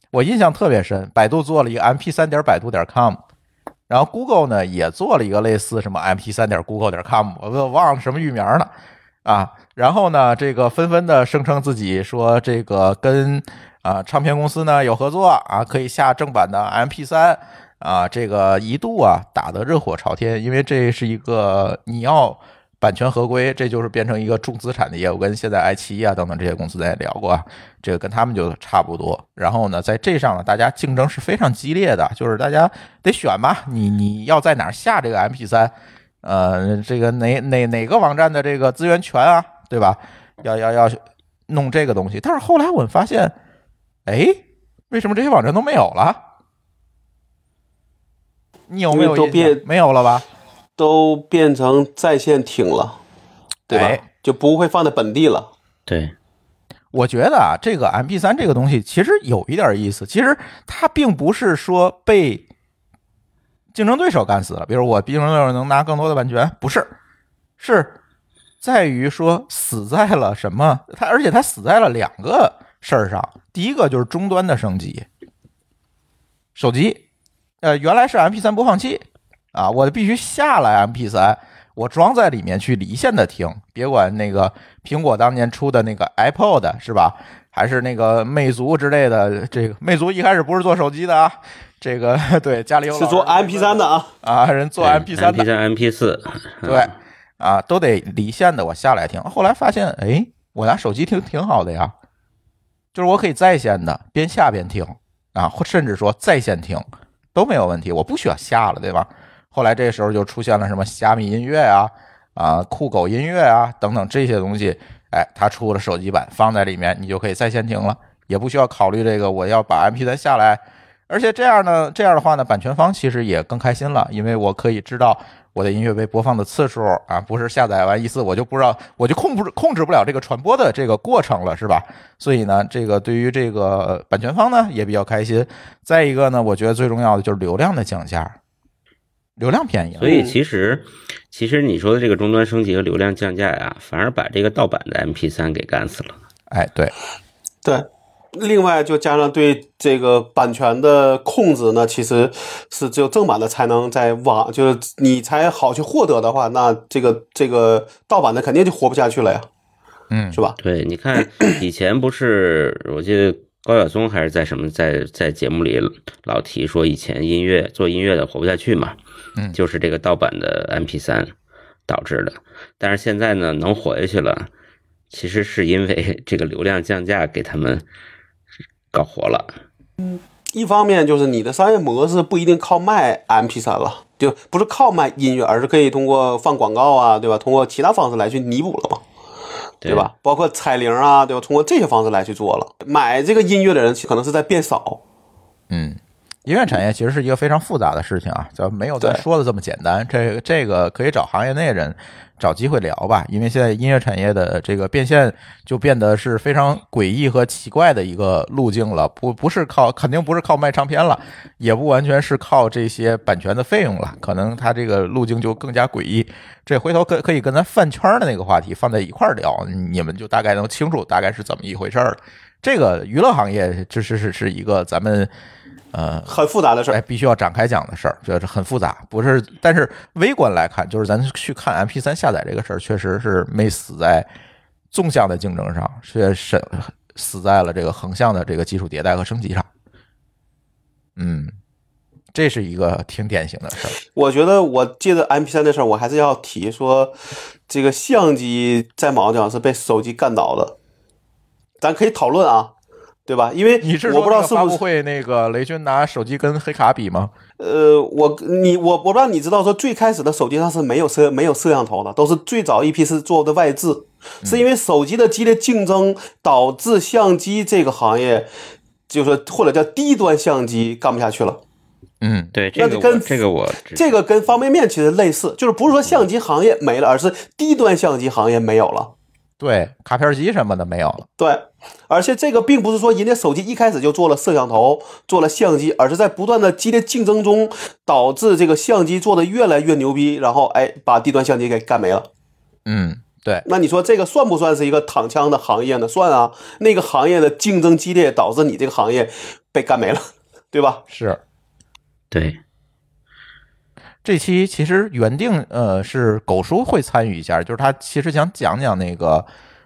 S1: 我印象特别深，百度做了一个 MP 3点百度点 com，然后 Google 呢也做了一个类似什么 MP 3点 Google 点 com，我都忘了什么域名了啊。然后呢，这个纷纷的声称自己说这个跟啊唱片公司呢有合作啊，可以下正版的 MP 3啊，这个一度啊打得热火朝天，因为这是一个你要版权合规，这就是变成一个重资产的业务，跟现在爱奇艺啊等等这些公司咱也聊过啊，这个跟他们就差不多。然后呢，在这上呢，大家竞争是非常激烈的，就是大家得选吧，你你要在哪儿下这个 MP 3呃，这个哪哪哪个网站的这个资源权啊，对吧？要要要弄这个东西，但是后来我们发现，哎，为什么这些网站都没有了？你有没有
S2: 都变
S1: 没有了吧？
S2: 都变成在线听了，对吧？
S1: 哎
S2: 就不会放在本地了。
S3: 对，
S1: 我觉得啊，这个 MP 三这个东西其实有一点意思。其实它并不是说被竞争对手干死了，比如我竞争对手能拿更多的版权，不是，是在于说死在了什么？它而且它死在了两个事儿上。第一个就是终端的升级，手机呃，原来是 MP 三播放器啊，我必须下来 MP 三我装在里面去离线的听，别管那个苹果当年出的那个 iPod 是吧？还是那个魅族之类的，这个魅族一开始不是做手机的啊，这个 对家里有
S2: 是做 MP 三的啊
S1: 啊，人做 MP 三的
S3: ，MP 三 MP 四
S1: 对啊，都得离线的，我下来听。后来发现，哎，我拿手机听挺好的呀，就是我可以在线的，边下边听啊，或甚至说在线听都没有问题，我不需要下了，对吧？后来这时候就出现了什么虾米音乐啊、啊酷狗音乐啊等等这些东西。哎，它出了手机版，放在里面，你就可以在线听了，也不需要考虑这个我要把 M P 三下来。而且这样呢，这样的话呢，版权方其实也更开心了，因为我可以知道我的音乐被播放的次数啊，不是下载完一次我就不知道，我就控制控制不了这个传播的这个过程了，是吧？所以呢，这个对于这个版权方呢也比较开心。再一个呢，我觉得最重要的就是流量的降价，流量便宜了。
S3: 所以其实。其实你说的这个终端升级和流量降价呀，反而把这个盗版的 MP3 给干死了。
S1: 哎，对，
S2: 对。另外，就加上对这个版权的控制呢，其实是只有正版的才能在网，就是你才好去获得的话，那这个这个盗版的肯定就活不下去了呀。
S1: 嗯，
S2: 是吧？
S3: 对，你看以前不是，我记得高晓松还是在什么在在节目里老提说，以前音乐做音乐的活不下去嘛。
S1: 嗯，
S3: 就是这个盗版的 MP 三导致的，但是现在呢，能活下去了，其实是因为这个流量降价给他们搞活了。
S2: 嗯，一方面就是你的商业模式不一定靠卖 MP 三了，就不是靠卖音乐，而是可以通过放广告啊，对吧？通过其他方式来去弥补了嘛，对吧？包括彩铃啊，对吧？通过这些方式来去做了，买这个音乐的人可能是在变少。
S1: 嗯。音乐产业其实是一个非常复杂的事情啊，就没有咱说的这么简单。这个这个可以找行业内人找机会聊吧，因为现在音乐产业的这个变现就变得是非常诡异和奇怪的一个路径了。不不是靠，肯定不是靠卖唱片了，也不完全是靠这些版权的费用了，可能它这个路径就更加诡异。这回头可可以跟咱饭圈的那个话题放在一块儿聊，你们就大概能清楚大概是怎么一回事儿。这个娱乐行业这是是是一个咱们。呃，
S2: 很复杂的事儿，
S1: 哎，必须要展开讲的事儿，这是很复杂，不是？但是微观来看，就是咱去看 MP 三下载这个事儿，确实是没死在纵向的竞争上，是死死在了这个横向的这个技术迭代和升级上。嗯，这是一个挺典型的事儿。
S2: 我觉得，我记得 MP 三的事儿，我还是要提说，这个相机在某种讲是被手机干倒的，咱可以讨论啊。对吧？因为
S1: 你是
S2: 我不知道是不是
S1: 会那个雷军拿手机跟黑卡比吗？
S2: 呃，我你我我不知道你知道说最开始的手机上是没有摄没有摄像头的，都是最早一批是做的外置，是因为手机的激烈竞争导致相机这个行业就是或者叫低端相机干不下去了。
S3: 嗯，对，这个
S2: 跟
S3: 这个我
S2: 这个跟方便面其实类似，就是不是说相机行业没了，而是低端相机行业没有了。
S1: 对，卡片机什么的没有了。
S2: 对，而且这个并不是说人家手机一开始就做了摄像头、做了相机，而是在不断的激烈竞争中，导致这个相机做的越来越牛逼，然后哎，把低端相机给干没了。
S1: 嗯，对。
S2: 那你说这个算不算是一个躺枪的行业呢？算啊，那个行业的竞争激烈，导致你这个行业被干没了，对吧？
S1: 是，
S3: 对。
S1: 这期其实原定呃是狗叔会参与一下，就是他其实想讲讲那个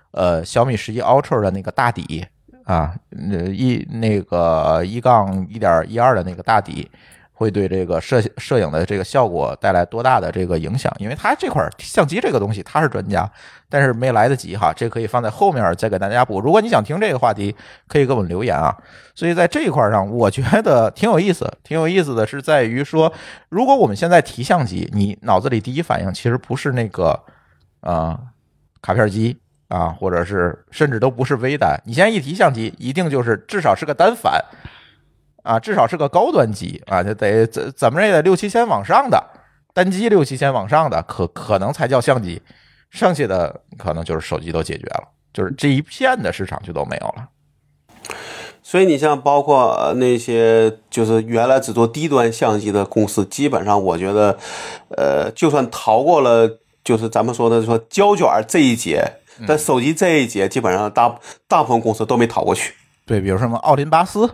S1: 呃小米十一 Ultra 的那个大底啊，那一那个一杠一点一二的那个大底。会对这个摄摄影的这个效果带来多大的这个影响？因为他这块相机这个东西他是专家，但是没来得及哈，这可以放在后面再给大家补。如果你想听这个话题，可以给我们留言啊。所以在这一块上，我觉得挺有意思，挺有意思的是在于说，如果我们现在提相机，你脑子里第一反应其实不是那个啊卡片机啊，或者是甚至都不是微单，你现在一提相机，一定就是至少是个单反。啊，至少是个高端机啊，就得怎怎么着也得六七千往上的单机，六七千往上的可可能才叫相机，剩下的可能就是手机都解决了，就是这一片的市场就都没有了。
S2: 所以你像包括那些就是原来只做低端相机的公司，基本上我觉得，呃，就算逃过了就是咱们说的说胶卷这一节，但手机这一节基本上大大部分公司都没逃过去。
S1: 对，比如什么奥林巴斯。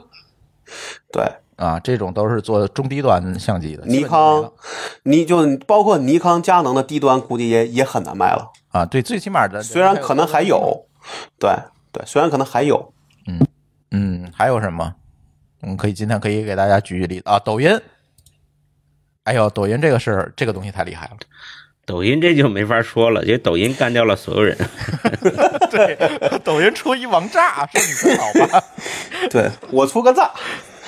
S2: 对，
S1: 啊，这种都是做中低端相机的。
S2: 尼康，你就包括尼康、佳能的低端，估计也也很难卖了。
S1: 啊，对，最起码的
S2: 虽然可能还，有，对对，虽然可能还有，
S1: 嗯嗯，还有什么？我们可以今天可以给大家举举例子啊，抖音。哎呦，抖音这个是这个东西太厉害了，
S3: 抖音这就没法说了，因为抖音干掉了所有人。
S1: 对，抖音出一王炸，是你真好吧？
S2: 对我出个炸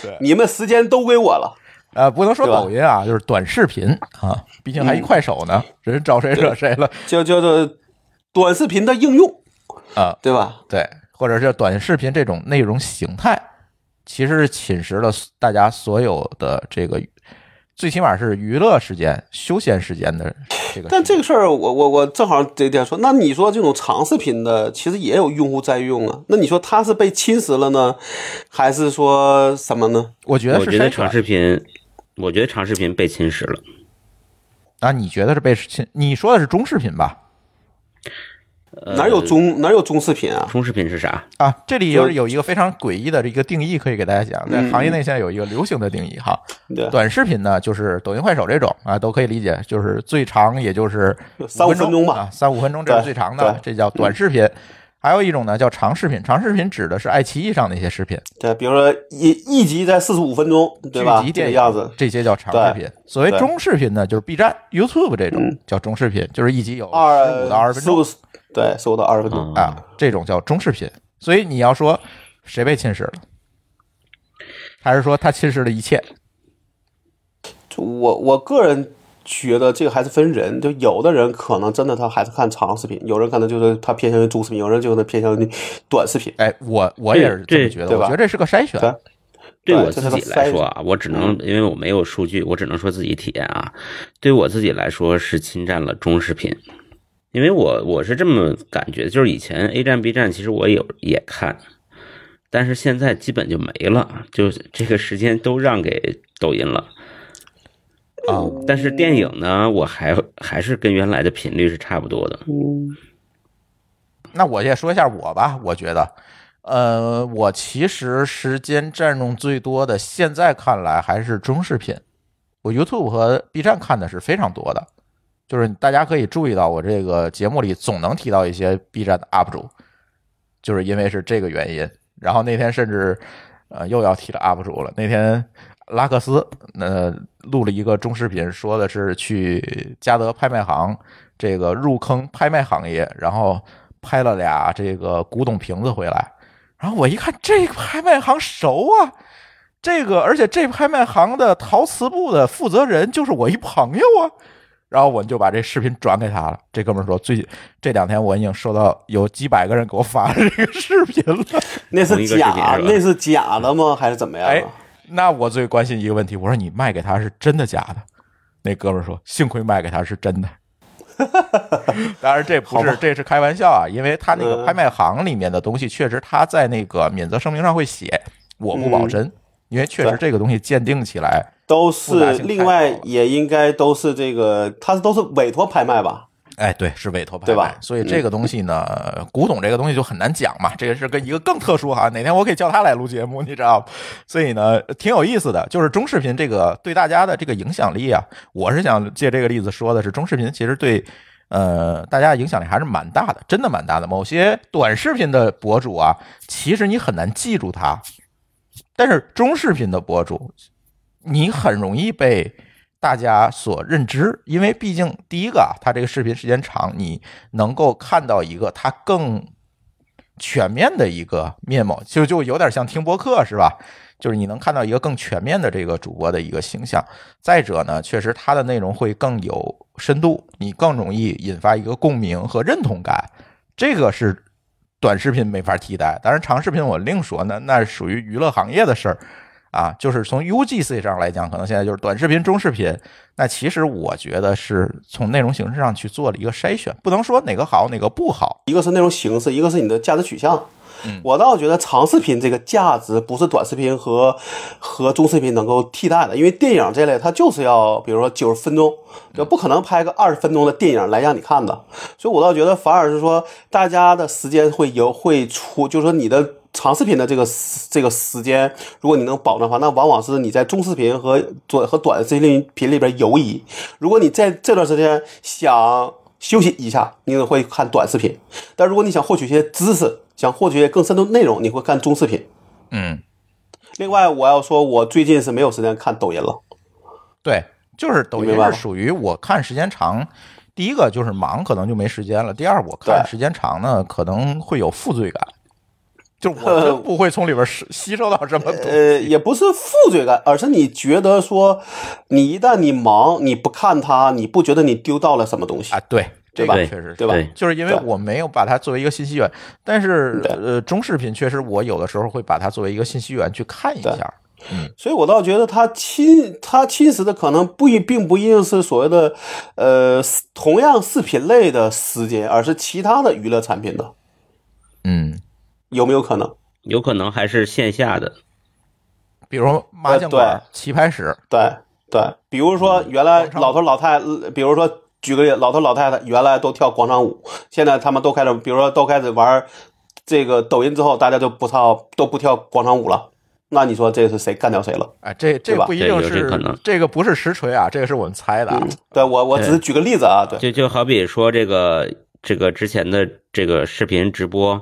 S1: 对，
S2: 你们时间都归我了。
S1: 呃，不能说抖音啊，就是短视频啊，毕竟还一快手呢，人招谁惹谁了
S2: 就叫做短视频的应用，
S1: 啊？
S2: 对吧？
S1: 对，或者是短视频这种内容形态，其实是侵蚀了大家所有的这个，最起码是娱乐时间、休闲时间的这个。
S2: 但这个事儿，我我我正好得点说，那你说这种长视频的，其实也有用户在用啊。那你说它是被侵蚀了呢，还是说什么呢？
S1: 我觉得是
S3: 我觉得长视频，我觉得长视频被侵蚀了。
S1: 啊，你觉得是被侵？你说的是中视频吧？
S3: 呃
S2: 哪有中哪有中视频啊？
S3: 中视频是啥？
S1: 啊，这里有
S2: 就
S1: 有一个非常诡异的这个定义，可以给大家讲，在
S2: 嗯
S1: 行业内现在有一个流行的定义哈。
S2: 对，
S1: 短视频呢，就是抖音、快手这种啊，都可以理解，就是最长也就是
S2: 三五
S1: 分
S2: 分钟吧
S1: 啊，三五分钟这是最长的，这叫短视频。还有一种呢叫长视频，长视频指的是爱奇艺上的一些视频，
S2: 对，比如说一一集在四十五分钟，对吧？这
S1: 剧集电影
S2: 个样子，
S1: 这些叫长视频。所谓中视频呢，就是 B 站、YouTube 这种
S2: 嗯
S1: 叫中视频，就是一集有十五到二十分钟
S2: 对，十五到二十分钟。
S1: 这种叫中视频。所以你要说谁被侵蚀了，还是说他侵蚀了一切？
S2: 就我我个人觉得这个还是分人，就有的人可能真的他还是看长视频，有人可能就是他偏向于中视频，有人就是偏向于短视频。
S1: 哎，我我也是这么觉得，
S2: 对吧
S1: 我觉得这是个筛选。
S2: 对
S3: 对
S2: 对
S3: 我自己来说啊，我只能因为我没有数据，我只能说自己体验啊。对我自己来说是侵占了中视频，因为我我是这么感觉，就是以前 A 站、B 站其实我有也看，但是现在基本就没了，就这个时间都让给抖音了。
S1: 啊，
S3: 但是电影呢，我还还是跟原来的频率是差不多的。
S2: 嗯，
S1: 那我也说一下我吧，我觉得，呃，我其实时间占用最多的，现在看来还是中视频。我 YouTube 和 B 站看的是非常多的，就是大家可以注意到，我这个节目里总能提到一些 B 站的 UP 主，就是因为是这个原因。然后那天甚至，呃，又要提了 UP 主了。那天拉克斯呃录了一个中视频，说的是去嘉德拍卖行这个入坑拍卖行业，然后拍了俩这个古董瓶子回来。然后我一看，这个拍卖行熟啊，这个而且这拍卖行的陶瓷部的负责人就是我一朋友啊。然后我就把这视频转给他了。这哥们儿说，最近这两天我已经收到有几百个人给我发这个视频了。
S2: 那是假，
S3: 是
S2: 那是假的吗？还是怎么样啊？
S1: 哎那我最关心一个问题，我说你卖给他是真的假的？那哥们儿说，幸亏卖给他是真的。当然这不是这是开玩笑啊，因为他那个
S2: 嗯
S1: 拍卖行里面的东西，确实他在那个免责声明上会写我不保真，因为确实这个东西鉴定起来
S2: 都是另外也应该都是这个，它都是委托拍卖吧？
S1: 哎，对，是委托拍
S2: 对吧
S1: 卖，所以这个东西呢，古董这个东西就很难讲嘛。这个是跟一个更特殊哈，哪天我可以叫他来录节目，你知道吗？所以呢，挺有意思的。就是中视频这个对大家的这个影响力啊，我是想借这个例子说的是，中视频其实对呃大家影响力还是蛮大的，真的蛮大的。某些短视频的博主啊，其实你很难记住他，但是中视频的博主，你很容易被大家所认知，因为毕竟第一个啊，它这个视频时间长，你能够看到一个它更全面的一个面貌，就就有点像听播客是吧？就是你能看到一个更全面的这个主播的一个形象。再者呢，确实它的内容会更有深度，你更容易引发一个共鸣和认同感，这个是短视频没法替代。当然，长视频我另说，那那属于娱乐行业的事儿。啊，就是从 UGC 上来讲，可能现在就是短视频、中视频。那其实我觉得是从内容形式上去做了一个筛选，不能说哪个好哪个不好。
S2: 一个是内容形式，一个是你的价值取向。
S1: 嗯
S2: 我倒觉得长视频这个价值不是短视频和和中视频能够替代的，因为电影这类它就是要，比如说九十分钟，就不可能拍个二十分钟的电影来让你看的。所以我倒觉得反而是说，大家的时间会有会出，就是说你的长视频的这个这个时间，如果你能保证的话，那往往是你在中视频和短和短视频里边游移。如果你在这段时间想休息一下，你可能会看短视频；但如果你想获取一些知识，想获取更深度内容，你会看中视频。
S1: 嗯，
S2: 另外，我要说，我最近是没有时间看抖音了。
S1: 对，就是抖音是属于我看时间长，第一个就是忙，可能就没时间了；第二，我看时间长呢，可能会有负罪感，就我真不会从里边吸吸收到什么东西。
S2: 呃，也不是负罪感，而是你觉得说，你一旦你忙，你不看它，你不觉得你丢到了什么东西
S1: 啊，，对，这
S2: 对吧
S1: 确实
S2: 对吧？
S1: 就是因为我没有把它作为一个信息源，但是呃，中视频确实我有的时候会把它作为一个信息源去看一下。嗯。
S2: 所以我倒觉得他侵他侵蚀的可能不一并不一定是所谓的呃同样视频类的时间，而是其他的娱乐产品的，
S1: 嗯，
S2: 有没有可能？
S3: 有可能还是线下的，
S1: 比如说麻将馆、棋牌室，
S2: 对对，比如说原来老头老太，呃比如说举个例，老头老太太原来都跳广场舞，现在他们都开始，比如说都开始玩这个抖音之后，大家就不跳都不跳广场舞了。那你说这是谁干掉谁了？
S1: 哎，这这不一定是
S3: 可能
S1: 这个不是实锤啊，这个是我们猜的啊。
S2: 对我我只是举个例子啊，对
S3: 就就好比说这个这个之前的这个视频直播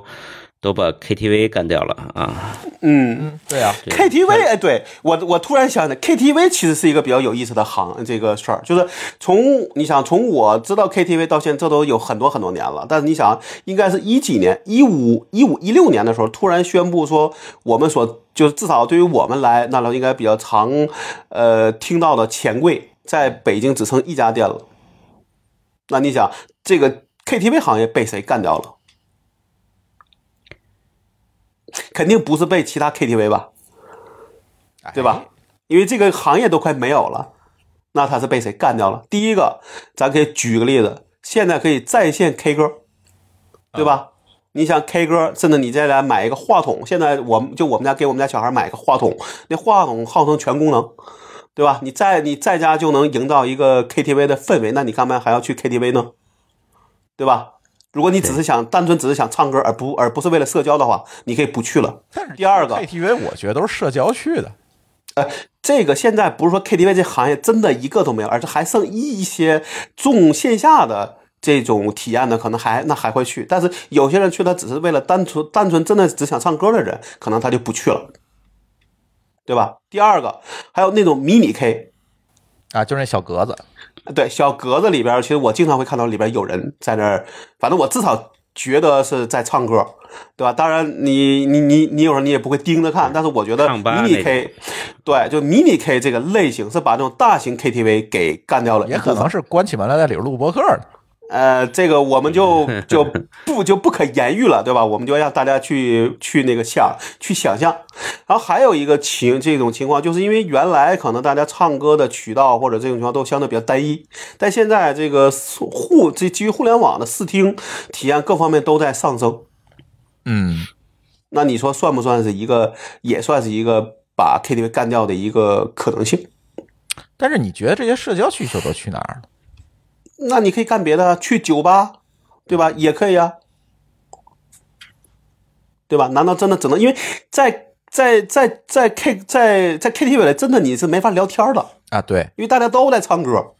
S3: 都把 KTV 干掉了啊，
S2: 嗯。
S1: 嗯，对啊
S2: ，KTV，哎，对我我突然想起来，KTV 其实是一个比较有意思的行这个事儿，就是从你想从我知道 KTV 到现在，这都有很多很多年了。但是你想，应该是一几年，一五一五一六年的时候，突然宣布说，我们所就是至少对于我们来，那应该比较常呃听到的钱柜，在北京只剩一家店了。那你想，这个 KTV 行业被谁干掉了？肯定不是被其他 KTV 吧？
S1: 哎
S2: 对吧？？因为这个行业都快没有了，那他是被谁干掉了？第一个，咱可以举个例子，现在可以在线 K 歌，对吧？你想 K 歌，甚至你再来买一个话筒，现在我们就我们家给我们家小孩买一个话筒，那话筒号称全功能，对吧？你在你在家就能营造一个 KTV 的氛围，那你干嘛还要去 KTV 呢？对吧？如果你只是想单纯只是想唱歌，而不而不是为了社交的话，你可以不去了。第二个
S1: KTV 我觉得都是社交去的。
S2: 这个现在不是说 KTV 这行业真的一个都没有，而是还剩一些重线下的这种体验的，可能还那还会去。但是有些人去，他只是为了单纯单纯真的只想唱歌的人，可能他就不去了，对吧？第二个，还有那种迷你 K，
S1: 啊，就是那小格子，
S2: 对，小格子里边，其实我经常会看到里边有人在那儿，反正我至少觉得是在唱歌，对吧？当然你，你你你有时候你也不会盯着看，但是我觉得迷你 K，对，就迷你 K 这个类型是把这种大型 KTV 给干掉了
S1: 也可能是关起门来在里边录播客呢。
S2: 呃，这个我们就 就不就不可言喻了，对吧？我们就让大家去去那个想去想象。然后还有一个情这种情况，就是因为原来可能大家唱歌的渠道或者这种情况都相对比较单一，但现在这个互这基于互联网的视听体验各方面都在上升。
S1: 嗯，
S2: 那你说算不算是一个，也算是一个把 KTV 干掉的一个可能性？
S1: 但是你觉得这些社交需求都去哪儿了？
S2: 那你可以干别的，去酒吧，对吧？也可以啊，对吧？难道真的只能因为在在在在 K 在在 KTV 里，真的你是没法聊天的，
S1: 啊，对，
S2: 因为大家都在唱歌，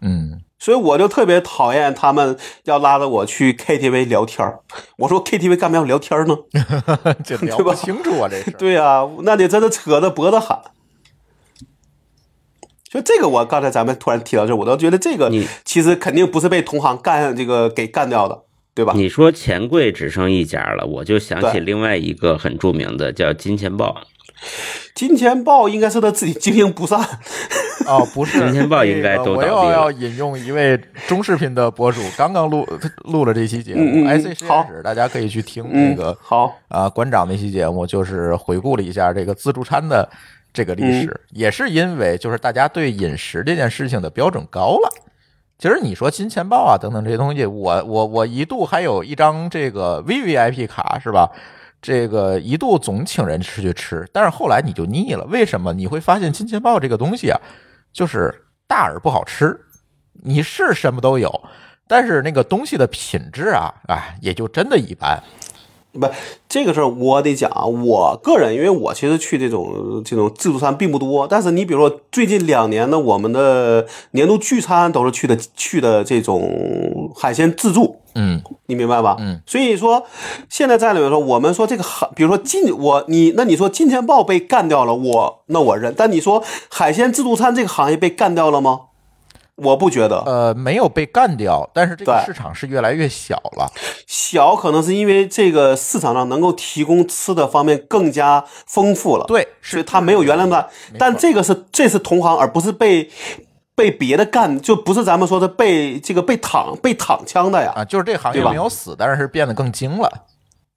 S1: 嗯，
S2: 所以我就特别讨厌他们要拉着我去 KTV 聊天儿我说 KTV 干嘛要聊天呢？
S1: 这聊不清楚啊，这是。
S2: 对呀、那你真的扯着脖子喊。就这个，我刚才咱们突然提到这，我倒觉得这个
S3: 你
S2: 其实肯定不是被同行干这个给干掉的，对吧？
S3: 你说钱柜只剩一家了，我就想起另外一个很著名的叫金钱豹，
S2: 金钱豹应该是他自己经营不善，
S1: 哦，不是，
S3: 金钱豹应该都倒闭了
S1: 又要引用一位中视频的博主，刚刚录录了这期节目，IC 实
S2: 好
S1: 验室，大家可以去听
S2: 嗯
S1: 那个
S2: 好，
S1: 啊馆长那期节目，就是回顾了一下这个自助餐的这个历
S2: 嗯
S1: 史，也是因为就是大家对饮食这件事情的标准高了。其实你说金钱豹啊等等这些东西，我我我一度还有一张这个 VVIP 卡是吧？这个一度总请人吃去吃，但是后来你就腻了。为什么？你会发现金钱豹这个东西啊，就是大而不好吃，你是什么都有，但是那个东西的品质啊，哎，也就真的一般。
S2: 不，这个事儿我得讲啊，我个人，因为我其实去这种这种自助餐并不多，但是你比如说最近两年呢，我们的年度聚餐都是去的去的这种海鲜自助，
S1: 嗯
S2: 你明白吧？
S1: 嗯，
S2: 所以说现在在里面说，我们说这个海，比如说金我你那你说金钱豹被干掉了，我那我认，但你说海鲜自助餐这个行业被干掉了吗？我不觉得，
S1: 呃，没有被干掉，但是这个市场是越来越小了。
S2: 小可能是因为这个市场上能够提供吃的方面更加丰富了，
S1: 对，
S2: 所以它没有原来那么。但这个是这是同行，而不是被被别的干，就不是咱们说的被这个被躺被躺枪的呀。
S1: 啊，就是这行业
S2: 对吧
S1: 没有死，但是变得更精了。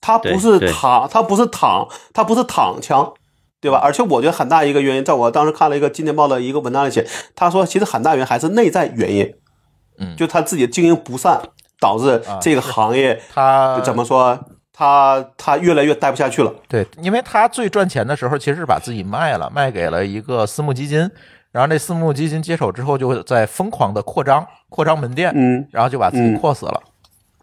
S2: 它不是躺，它不是躺，它不是躺枪，对吧？而且我觉得很大一个原因，在我当时看了一个《金钱报》的一个文章里写，他说其实很大原因还是内在原因，
S1: 嗯
S2: 就他自己经营不善，导致
S1: 啊
S2: 这个行业
S1: 他
S2: 怎么说，他他越来越待不下去了。
S1: 对，因为他最赚钱的时候，其实是把自己卖了，卖给了一个私募基金，然后那私募基金接手之后，就在疯狂的扩张，扩张门店，
S2: 嗯
S1: 然后就把自己扩死了。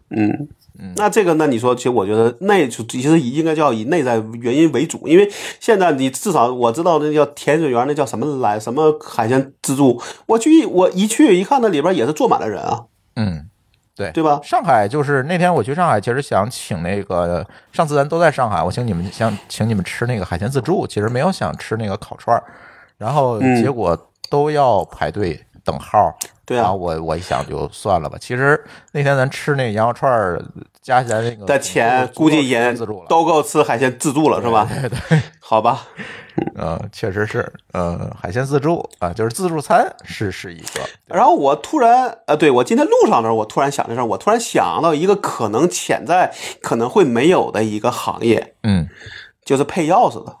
S2: 嗯。那这个，那你说，其实我觉得内就其实应该叫以内在原因为主，因为现在你至少我知道那叫甜水园，那叫什么来什么海鲜自助，我去我一去一看，那里边也是坐满了人啊，
S1: 嗯，对
S2: 对吧？
S1: 上海就是那天我去上海，其实想请那个上次咱都在上海，我请你们想请你们吃那个海鲜自助，其实没有想吃那个烤串儿，然后
S2: 嗯
S1: 结果都要排队等号。
S2: 对啊
S1: 然后，我我一想就算了吧。其实那天咱吃那羊肉串儿，加起来那个
S2: 的钱估计也
S1: 自助了。
S2: 都够吃海鲜自助了，是吧？
S1: 对对，
S2: 好吧，
S1: 呃，确实是，呃，海鲜自助啊，就是自助餐是是一个，
S2: 然后我突然，呃，对我今天路上的时候，我突然想这事儿，我突然想到一个可能潜在可能会没有的一个行业，
S1: 嗯，
S2: 就是配钥匙的，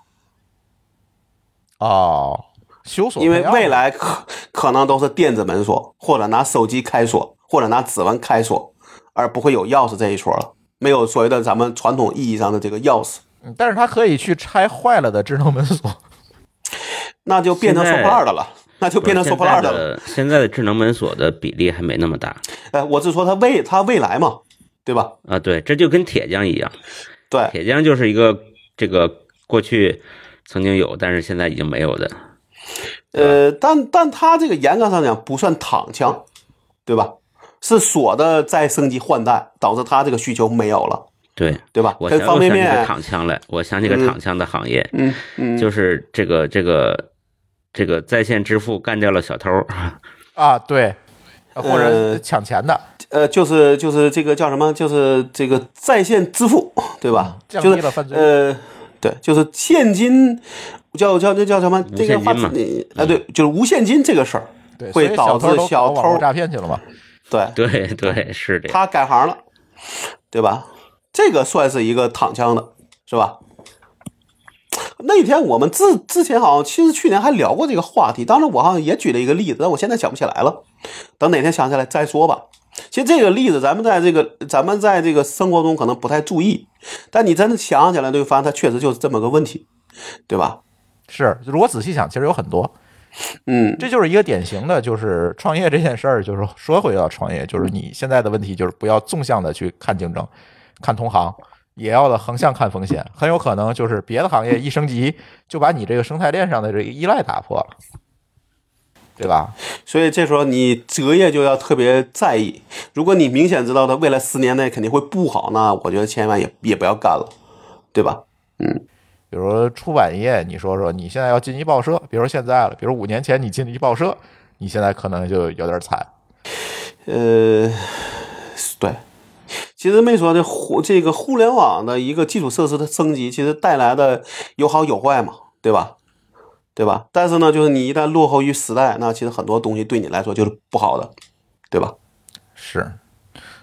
S1: 哦，修锁
S2: 因为未来可可能都是电子门锁，或者拿手机开锁，或者拿指纹开锁，而不会有钥匙这一说了，没有所谓的咱们传统意义上的这个钥匙，
S1: 嗯但是它可以去拆坏了的智能门锁。
S2: 那就变成收破烂的了，那就变成收破烂的了。
S3: 的现在的智能门锁的比例还没那么大
S2: 哎，我是说它未它未来嘛，对吧？
S3: 啊。对，这就跟铁匠一样，
S2: 对，
S3: 铁匠就是一个这个过去曾经有，但是现在已经没有的。
S2: 呃，但但他这个严格上讲不算躺枪，对吧？是锁的再升级换代，导致他这个需求没有了，
S3: 对，
S2: 对吧？
S3: 我
S2: 跟方便
S3: 想起个
S2: 面，
S3: 躺枪来，我想起个
S2: 嗯
S3: 躺枪的行业，
S2: 嗯嗯，
S3: 就是这个这个这个在线支付干掉了小偷。
S1: 啊，对，或者
S2: 呃
S1: 抢钱的，
S2: 呃，就是就是这个叫什么？就是这个在线支付，对吧？
S1: 嗯降
S2: 就是
S1: 低了犯罪
S2: 呃，对，就是现金，叫叫这叫什么？这个话
S3: 现金嘛
S2: 你啊，对，就是无现金这个事儿，会导致
S1: 小偷诈骗去了嘛。
S2: 对，
S3: 对对，是的。
S2: 他改行了，对吧？这个算是一个躺枪的，是吧？那天我们之之前好像其实去年还聊过这个话题，当时我好像也举了一个例子，但我现在想不起来了，等哪天想起来再说吧。其实这个例子，咱们在这个咱们在这个生活中可能不太注意，但你真的想起来，就会发现它确实就是这么个问题，对吧？
S1: 是，如果仔细想，其实有很多，
S2: 嗯，
S1: 这就是一个典型的，就是创业这件事儿，就是说回到创业，就是你现在的问题就是不要纵向的去看竞争，看同行，也要的横向看风险，很有可能就是别的行业一升级，就把你这个生态链上的这个依赖打破了，对吧？
S2: 所以这时候你择业就要特别在意。如果你明显知道它未来十年内肯定会不好，那我觉得千万也也不要干了，对吧？
S1: 嗯比如说出版业，你说说你现在要进一报社，比如说现在了，比如五年前你进一报社，你现在可能就有点惨。
S2: 呃，对，其实没说这互这个互联网的一个基础设施的升级，其实带来的有好有坏嘛，对吧？对吧？但是呢，就是你一旦落后于时代，那其实很多东西对你来说就是不好的，对吧？
S1: 是，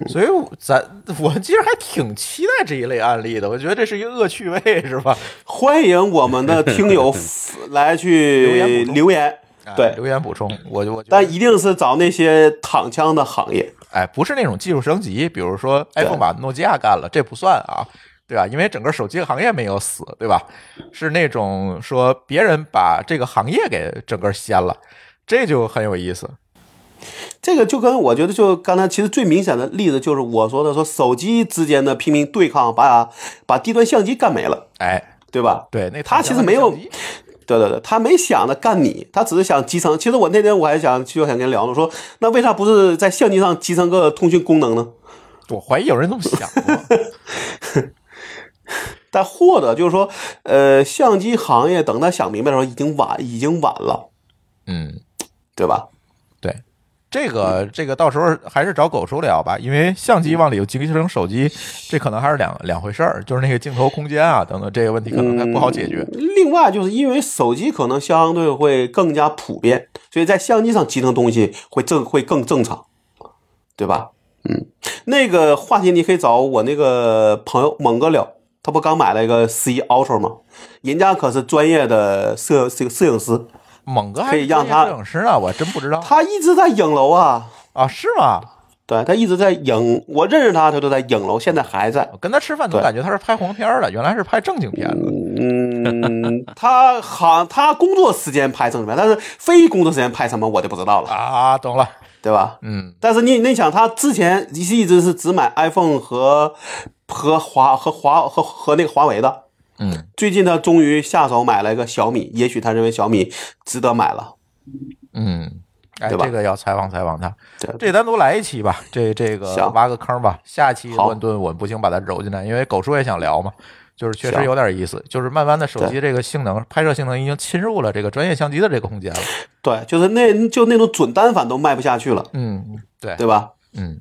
S1: 所以咱我其实还挺期待这一类案例的，我觉得这是一个恶趣味，是吧？
S2: 欢迎我们的听友 来去
S1: 留言
S2: 对
S1: 哎留言补充，我就我
S2: 但一定是找那些躺枪的行业。
S1: 哎，不是那种技术升级，比如说 iPhone 把诺基亚干了，这不算啊，对吧？因为整个手机行业没有死，对吧？是那种说别人把这个行业给整个掀了，这就很有意思。
S2: 这个就跟我觉得就刚才其实最明显的例子就是我说的说手机之间的拼命对抗，把把低端相机干没了，
S1: 哎，
S2: 对吧？
S1: 对，那
S2: 他其实没有对对对，他没想着干你，他只是想集成。其实我那天我还想就想跟你聊呢，说那为啥不是在相机上集成个通讯功能呢？
S1: 我怀疑有人这么想过。
S2: 但或者就是说，呃，相机行业等他想明白的时候，已经晚，已经晚了，
S1: 嗯，
S2: 对吧？
S1: 对，这个这个到时候还是找狗叔聊吧，因为相机往里有集成手机，这可能还是两两回事儿，就是那个镜头空间啊等等这个问题可能还不好解决。
S2: 另外，就是因为手机可能相对会更加普遍，所以在相机上集成东西会正会更正常，对吧？嗯，那个话题你可以找我那个朋友猛哥聊，他不刚买了一个十一 Ultra 吗？人家可是专业的摄这个摄影师，
S1: 猛哥还
S2: 可以让他
S1: 摄影师呢，我真不知道
S2: 他一直在影楼啊。
S1: 啊，是吗？
S2: 对他一直在影，我认识他，他都在影楼，现在还在。
S1: 我跟他吃饭总
S2: 对
S1: 感觉他是拍黄片儿的，原来是拍正经片子。
S2: 嗯，他好，他工作时间拍正片，但是非工作时间拍什么我就不知道了，
S1: 啊，懂了，
S2: 对吧？
S1: 嗯，
S2: 但是你你想，他之前一直是只买 iPhone 和和华和华和和那个华为的，
S1: 嗯。
S2: 最近他终于下手买了一个小米，也许他认为小米值得买了，
S1: 嗯，哎，
S2: 对吧？
S1: 这个要采访采访他，
S2: 对。
S1: 这单独来一期吧，这这个
S2: 行。
S1: 挖个坑吧，下期
S2: 好。
S1: 乱炖我们不行把它揉进来，因为狗叔也想聊嘛。就是确实有点意思，就是慢慢的手机这个性能、拍摄性能已经侵入了这个专业相机的这个空间了。
S2: 对，就是那就那种准单反都卖不下去了，
S1: 嗯，对，
S2: 对吧？
S1: 嗯，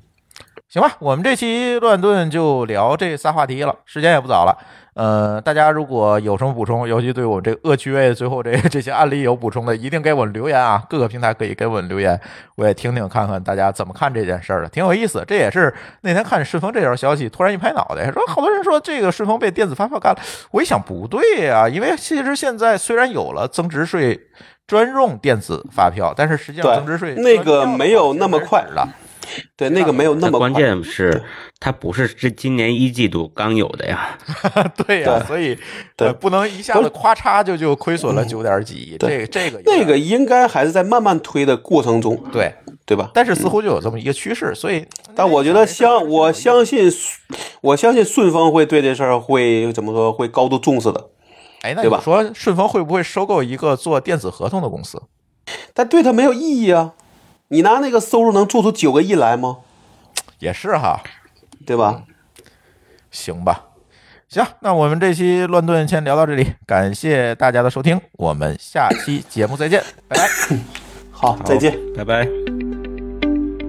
S1: 行吧，我们这期乱炖就聊这仨话题了，时间也不早了。呃，大家如果有什么补充，尤其对我们这个恶趣味最后这这些案例有补充的，一定给我留言啊！各个平台可以给我留言，我也听听看看大家怎么看这件事儿的，挺有意思。这也是那天看顺丰这条消息，突然一拍脑袋，说好多人说这个顺丰被电子发票干了。我一想不对呀、因为其实现在虽然有了增值税专用电子发票，但是实际上增值税
S2: 那个没有那么快
S1: 其实是的。
S2: 对，那个没有那么
S3: 关键是它不是这今年一季度刚有的呀，
S1: 对呀、
S2: 对
S1: 所以
S2: 对
S1: 呃不能一下子咔嚓就就亏损了九点几亿，这
S2: 对
S1: 个这个
S2: 那个应该还是在慢慢推的过程中，
S1: 对，
S2: 对吧？
S1: 但是似乎就有这么一个趋势，所以
S2: 但我觉得相我相信，我相信顺丰会对这事儿会怎么说？会高度重视的。
S1: 哎，那
S2: 对吧
S1: 你说顺丰会不会收购一个做电子合同的公司？
S2: 但对他没有意义啊！你拿那个收入能做出九个亿来吗？
S1: 也是哈，
S2: 对吧？
S1: 行吧，行，那我们这期乱炖先聊到这里，感谢大家的收听，我们下期节目再见，拜拜。
S2: 好，再见。
S3: 拜拜。